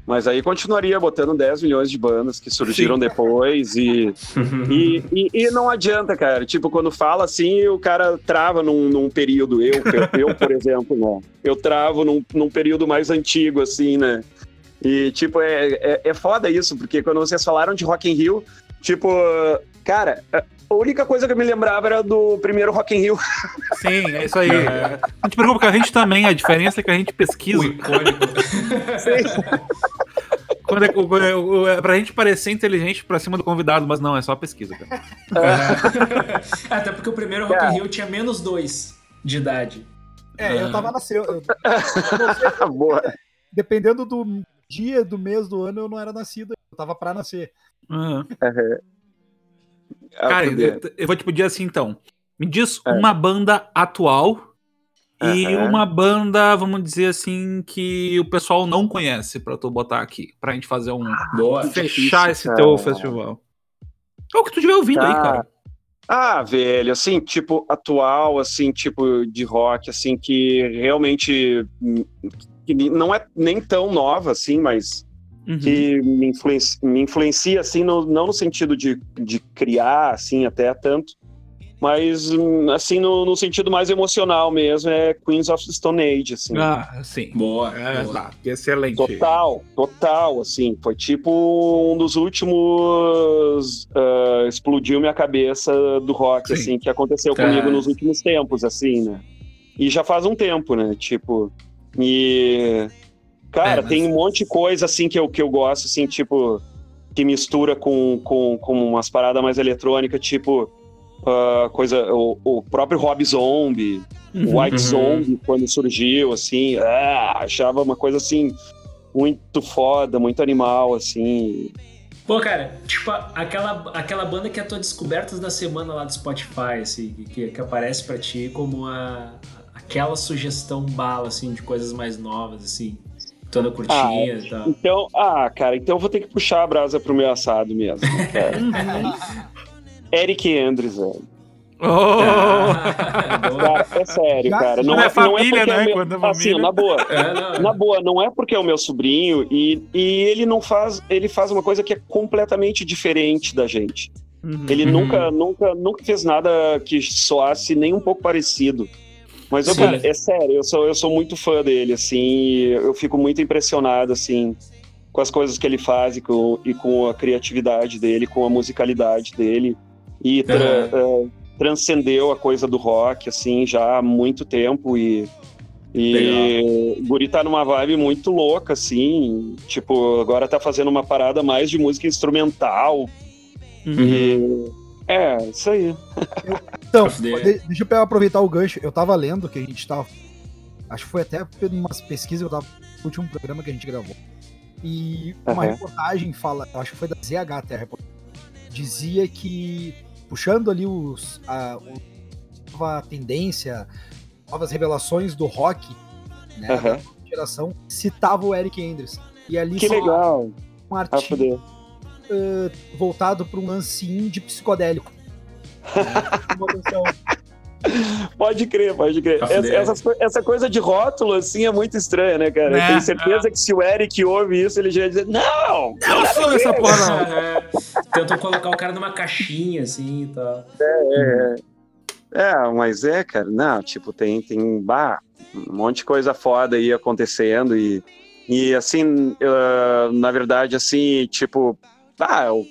mas aí continuaria botando 10 milhões de bandas que surgiram Sim. depois e, e, e, e não adianta, cara. Tipo, quando fala assim, o cara trava num, num período. Eu, eu, por exemplo, né? Eu travo num, num período mais antigo, assim, né? E, tipo, é, é, é foda isso, porque quando vocês falaram de Rock in Rio, tipo, cara, a única coisa que eu me lembrava era do primeiro Rock in Rio. Sim, é isso aí. É. Não te preocupa, que a gente também, a diferença é que a gente pesquisa. O icônico. Quando é, o- o- o- é pra gente parecer inteligente pra cima do convidado, mas não, é só pesquisa, cara. Até porque o primeiro Rock É. in Rio tinha menos dois de idade. É, eu tava nascendo. eu- Boa. dependendo do dia, do mês, do ano, eu não era nascido. Eu tava pra nascer. Ah, Cara, eu, eu vou te pedir assim então. Me diz É. uma banda atual e Aham. uma banda, vamos dizer assim, que o pessoal não conhece pra tu botar aqui. Pra gente fazer um. Boa. fechar esse cara. teu festival. É o que tu estiver ouvindo aí, Tá. cara. Ah, velho, assim, tipo, atual, assim, tipo, de rock, assim, que realmente hum, que não é nem tão nova, assim, mas Uhum. que me influencia, me influencia assim, no- não no sentido de, de criar, assim, até tanto, mas, hum, assim, no, no sentido mais emocional mesmo, é Queens of the Stone Age, assim. Ah, sim. Boa. É, boa. tá. Excelente. Total, total, assim, foi tipo um dos últimos ah, explodiu minha cabeça do rock, Sim. assim, que aconteceu Tá. comigo nos últimos tempos, assim, né? E já faz um tempo, né? Tipo, e cara, É, mas- tem um monte de coisa assim que eu, que eu gosto, assim, tipo, que mistura com, com, com umas paradas mais eletrônicas, tipo ah, coisa, o, o próprio Rob Zombie, Uhum. o White Uhum. Zombie, quando surgiu, assim, ah, achava uma coisa assim, muito foda, muito animal, assim. Pô, cara, tipo, aquela, aquela banda que é a tua descobertas da semana lá do Spotify, assim, que, que aparece pra ti como a, aquela sugestão bala, assim, de coisas mais novas, assim, toda curtinha e tal. Então, ah, cara, então eu vou ter que puxar a brasa pro meu assado mesmo, cara. Eric Andrews, velho. Oh! Ah, boa. Cara, é sério, cara. Não, é é, não é família, porque né? é meu, Quando é assim, na boa. É, não, Na boa, não é porque é o meu sobrinho e, e ele não faz, ele faz uma coisa que é completamente diferente da gente. Uhum. Ele Uhum. nunca, nunca, nunca fez nada que soasse nem um pouco parecido. Mas, eu, cara, é sério, eu sou, eu sou muito fã dele, assim, e eu fico muito impressionado, assim, com as coisas que ele faz e com, e com a criatividade dele, com a musicalidade dele. E tra- eh, transcendeu a coisa do rock, assim, já há muito tempo e... E o Guri tá numa vibe muito louca, assim. Tipo, agora tá fazendo uma parada mais de música instrumental. Uhum. E. É, isso aí. Então, deixa eu aproveitar o gancho. Eu tava lendo que a gente tava. Acho que foi até por umas pesquisas, eu tava no último programa que a gente gravou. E uma Aham. reportagem fala, acho que foi da ZH até a reportagem, dizia que, puxando ali os, a, o- nova tendência, novas revelações do rock, né, da geração, citava o Eric Andrews. E ali Que legal. um Ah, artigo foder. eh, voltado para um lance indie psicodélico. Né, uma. Pode crer, pode crer. Essa, essa, essa coisa de rótulo, assim, é muito estranha, né, cara? Né? Eu tenho certeza que se o Eric ouve isso, ele já ia dizer: Não! Eu sou essa porra, não. É, tentam colocar o cara numa caixinha, assim e tal. É, mas é, cara, não, tipo, tem, tem bah, um monte de coisa foda aí acontecendo e, e assim, ah, na verdade, assim, tipo, ah, eu,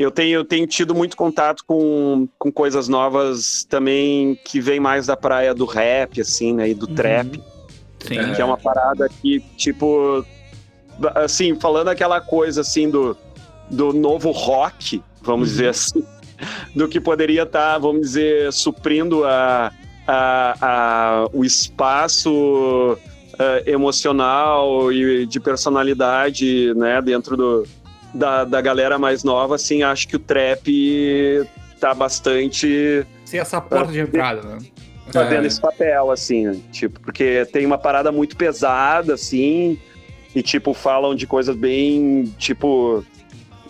eu, tenho, eu tenho tido muito contato com, com coisas novas também que vem mais da praia do rap, assim, né, e do trap, Sim. Que é uma parada que, tipo, assim, falando aquela coisa, assim, do, do novo rock, vamos dizer assim, do que poderia estar, vamos dizer, suprindo a, a, a- o espaço eh, emocional e de personalidade, né, dentro do, da, da galera mais nova, assim, acho que o trap tá bastante Ser essa porta de entrada, né? fazendo É. esse papel, assim, né? tipo, porque tem uma parada muito pesada, assim, e, tipo, falam de coisas bem, tipo,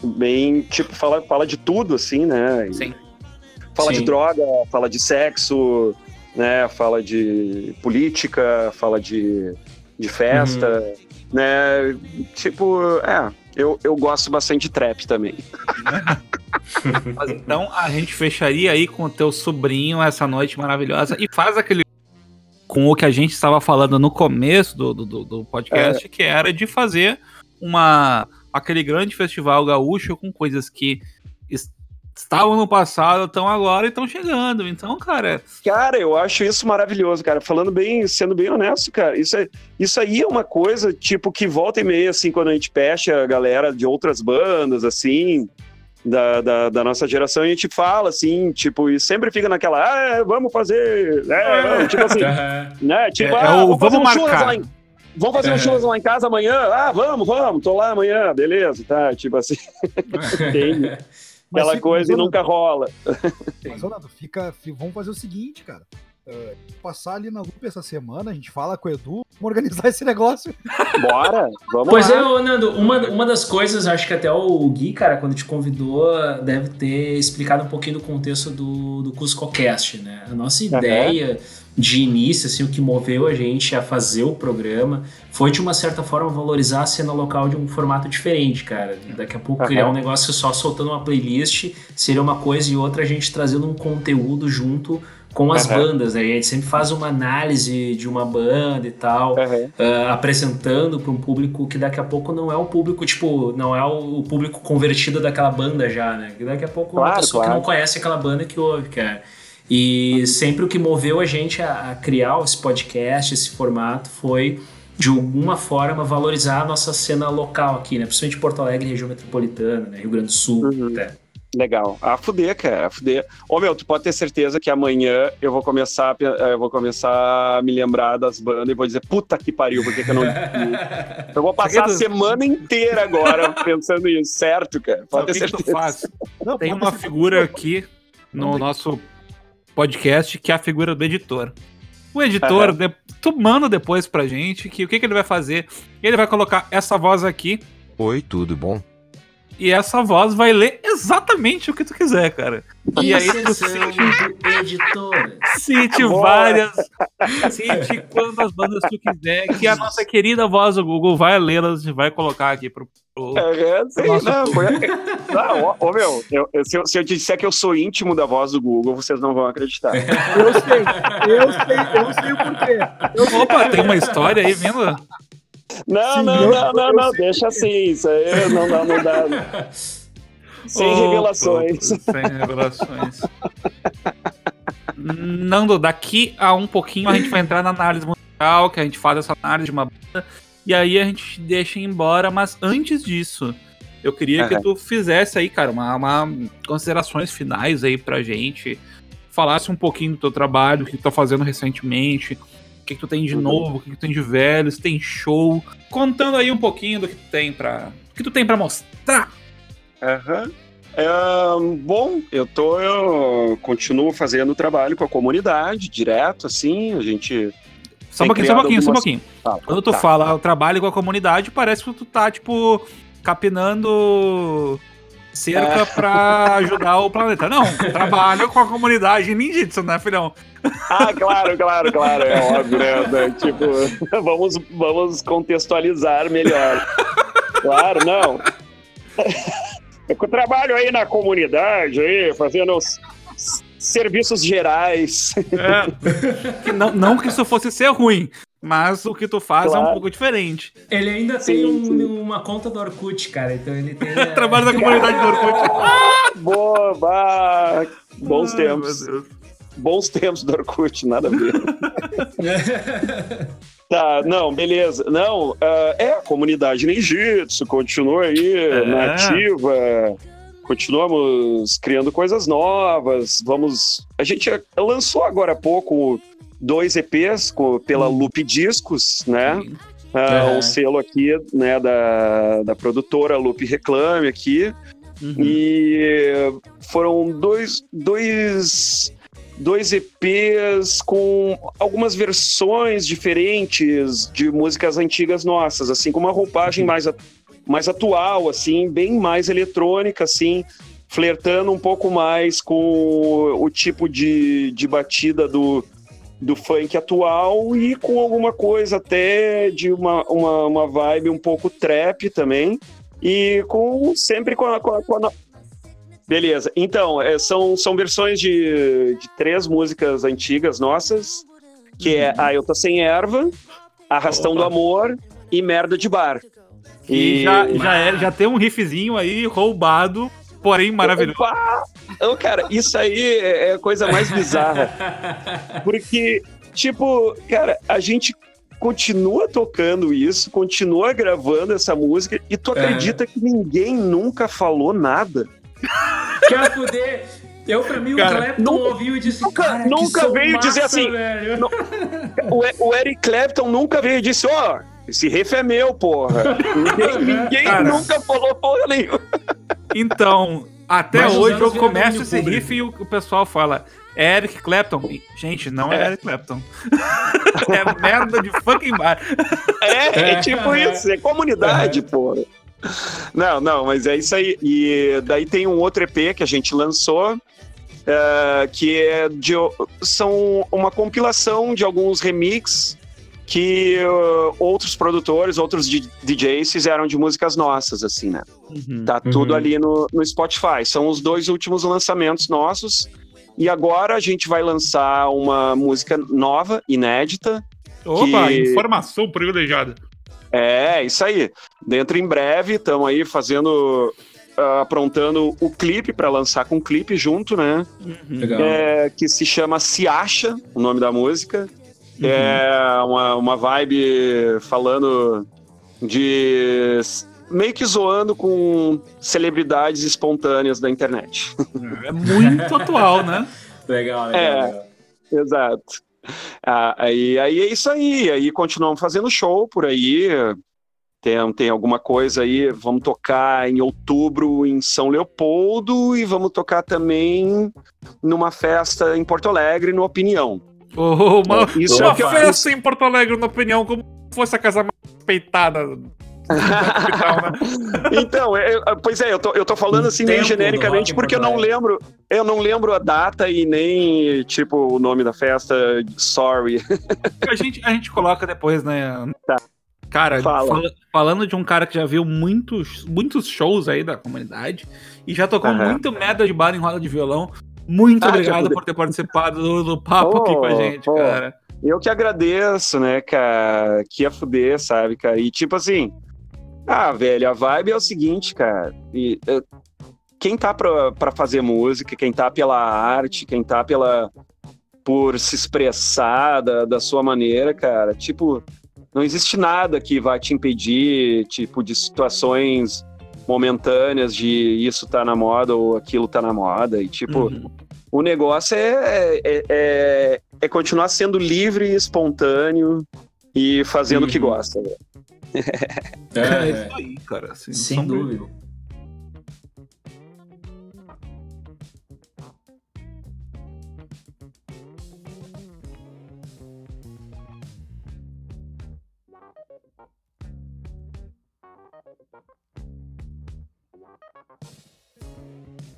bem, tipo, fala, fala de tudo, assim, né? E Sim. Fala Sim. de droga, fala de sexo, né? Fala de política, fala de, de festa, né? Tipo, é, eu, eu gosto bastante de trap também. Mas então a gente fecharia aí com o teu sobrinho essa noite maravilhosa e faz aquele. Com o que a gente estava falando no começo do, do, do- podcast, que era de fazer uma aquele grande festival gaúcho com coisas que estavam no passado, estão agora e estão chegando. Então, cara, Cara, eu acho isso maravilhoso, cara. Falando bem, sendo bem honesto, cara, isso, é, isso aí é uma coisa, tipo, que volta e meia, assim, quando a gente fecha a galera de outras bandas, assim, da, da, da nossa geração, a gente fala, assim, tipo, e sempre fica naquela, ah, vamos fazer, né, vamos", tipo assim, né, tipo, É, é ah, vamos fazer vamos um marcar. lá em... Vamos fazer um É. churras lá em casa amanhã? Ah, vamos, vamos, tô lá amanhã, beleza, tá, tipo assim, tem Mas aquela fica- coisa e nunca rola. Mas, ô, Nando, fica, fi- vamos fazer o seguinte, cara. Eh, passar ali na Lupe essa semana, a gente fala com o Edu, vamos organizar esse negócio. Bora, vamos Pois lá. é, ô, Nando, uma, uma das coisas, acho que até o Gui, cara, quando te convidou, deve ter explicado um pouquinho do contexto do, do CuscoCast, né? A nossa ideia de início, assim, o que moveu a gente a fazer o programa foi, de uma certa forma, valorizar a cena local de um formato diferente, cara. Daqui a pouco Aham. criar um negócio só soltando uma playlist seria uma coisa e outra a gente trazendo um conteúdo junto com as Aham. bandas, né? A gente sempre faz uma análise de uma banda e tal Aham. ah, apresentando para um público que daqui a pouco não é o público, tipo, não é o, público convertido daquela banda já, né? Que daqui a pouco é uma Claro, pessoa que claro. não conhece aquela banda que ouve, cara. E sempre o que moveu a gente a, a criar esse podcast, esse formato, foi de alguma forma valorizar a nossa cena local aqui, né? Principalmente Porto Alegre, região metropolitana, né? Rio Grande do Sul, Uhum. até. Legal. A fuder, cara, a fuder. Ô, meu, tu pode ter certeza que amanhã eu vou começar, eh, eu vou começar a me lembrar das bandas e vou dizer, puta que pariu, por que, que eu não. eu vou passar a semana inteira agora pensando nisso, certo, cara? Pode o ter que, que tu certeza. faz? Não, Tem uma figura aqui no nosso podcast que é a figura do editor. O editor, de- tu manda depois pra gente que o que, que ele vai fazer? Ele vai colocar essa voz aqui Oi, tudo bom? E essa voz vai ler exatamente o que tu quiser, cara. E aí tu Inserção cite, do editor. cite Boa. várias. Cite quantas bandas tu quiser, que a nossa querida voz do Google vai lê-las e vai colocar aqui pro. pro- É, sim, Nossa, não, foi... não, ó, ô, meu, eu- eu- se, eu, se eu te disser que eu sou íntimo da voz do Google, vocês não vão acreditar. Eu sei, eu sei, eu sei o porquê. Eu. Opa, tem uma história aí vendo? Não, Sim, não, não, não, não, sei. deixa assim, isso aí não dá, não dá. Sem Opa, revelações. Sem revelações. Nando, daqui a um pouquinho a gente vai entrar na análise musical, que a gente faz essa análise de uma banda, e aí a gente deixa ir embora, mas antes disso, eu queria que Aham. tu fizesse aí, cara, uma, uma considerações finais aí pra gente, falasse um pouquinho do teu trabalho, o que tu tá fazendo recentemente, que, que tu tem de Uhum. novo, o que, que tu tem de velho, se tem show, contando aí um pouquinho do que tu tem pra, o que tu tem pra mostrar. Aham. É, bom, eu tô, eu continuo fazendo trabalho com a comunidade, direto, assim, a gente... Só um pouquinho, só um pouquinho, só um algumas- pouquinho. Ah, Quando tu tá. fala eu trabalho com a comunidade, parece que tu tá, tipo, capinando cerca pra ajudar o planeta. Não, trabalho com a comunidade ninjitsu, né, filhão? Ah, claro, claro, claro, é óbvio, né? né, Tipo, vamos, vamos contextualizar melhor. Claro, não. Eu trabalho aí na comunidade, aí, fazendo os serviços gerais. É. Não, não que isso fosse ser ruim, mas o que tu faz é um Claro. pouco diferente. Ele ainda Sim, tem um- sim. uma conta do Orkut, cara. Então ele tem. é, Trabalho da comunidade do Orkut. Boa, bah, bons Ai, tempos. meu Deus. Bons tempos do Orkut, nada a ver. Tá, não, beleza. Não, ah, é, a comunidade ninjitsu continua aí, É. nativa. Continuamos criando coisas novas. Vamos. A gente lançou agora há pouco dois EPs co- pela Loop Discos, né? Ah, Uhum. Um selo aqui, né, da, da produtora Loop Reclame aqui. Uhum. E foram dois, dois, dois EPs com algumas versões diferentes de músicas antigas nossas, assim, com uma roupagem mais, a- mais atual, assim, bem mais eletrônica, assim, flertando um pouco mais com o tipo de, de batida do, do funk atual e com alguma coisa até de uma, uma, uma vibe um pouco trap também. E com sempre com a, com a- com a Beleza. Então, é, são, são versões de, de três músicas antigas nossas, que é A Eu Tô Sem Erva, Arrastão do Opa. Amor e Merda de Bar. E já, já, é, já tem um riffzinho aí roubado, porém maravilhoso. Opa! Cara, isso aí é a coisa mais bizarra. Porque, tipo, cara, a gente continua tocando isso, continua gravando essa música, e tu É. acredita que ninguém nunca falou nada? Quer fuder? Eu, pra mim, Cara, o Clapton nunca- ouviu e disse, nunca- nunca veio dizer massa, assim, velho. não- O, o Eric Clapton nunca veio e disse, ó, esse riff é meu, porra. Ninguém, nunca falou porra nenhuma. Então, até Mas hoje eu começo esse público. riff e o, o pessoal fala Eric Clapton. Gente, não é, É. Eric Clapton. é merda de fucking bar. É, é tipo isso, é comunidade, porra. Não, não, mas é isso aí. E daí tem um outro EP que a gente lançou, é, que é de, são uma compilação de alguns remix que uh, outros produtores, outros DJs fizeram de músicas nossas, assim, né? Tá Uhum. tudo ali no, no Spotify. São os dois últimos lançamentos nossos. E agora a gente vai lançar uma música nova, inédita. Opa, Que- informação privilegiada. É, isso aí. Dentro em breve, estamos aí fazendo. ah, aprontando o clipe para lançar com o clipe junto, né? Legal. É, que se chama Se Acha, o nome da música. É uma, uma vibe falando de. meio que zoando com celebridades espontâneas da internet. É muito atual, né? Legal, legal. É. legal. Exato. Ah, aí, aí é isso aí. Aí continuamos fazendo show por aí. Tem, tem alguma coisa aí. Vamos tocar em outubro em São Leopoldo e vamos tocar também numa festa em Porto Alegre, no Opinião. Oh, uma Isso uma é eu- festa em Porto Alegre, na opinião, como se fosse a casa mais respeitada né? Então, é- pois é, eu tô, eu tô falando assim meio genericamente porque eu não lembro, eu não lembro a data e nem tipo o nome da festa. Sorry. A gente, a gente coloca depois, né? Cara, Fala. fala- falando de um cara que já viu muitos, muitos shows aí da comunidade e já tocou Aham. muito merda de bar em roda de violão. Muito Ah, obrigado por ter participado do, do papo aqui com a Oh, gente, oh. cara. Eu que agradeço, né, cara? Que ia fuder, sabe, cara? E tipo assim, ah, velho, a vibe é o seguinte, cara. E, eh, quem tá pra, pra fazer música, quem tá pela arte, quem tá pela. por se expressar da, da sua maneira, cara, tipo, não existe nada que vai te impedir, tipo, de situações momentâneas de isso tá na moda ou aquilo tá na moda. E, tipo, Uhum. o negócio é, é, é, é continuar sendo livre e espontâneo e fazendo o que Uhum. gosta. velho. É, É, isso aí, cara. Assim, sem sombra- dúvida. うん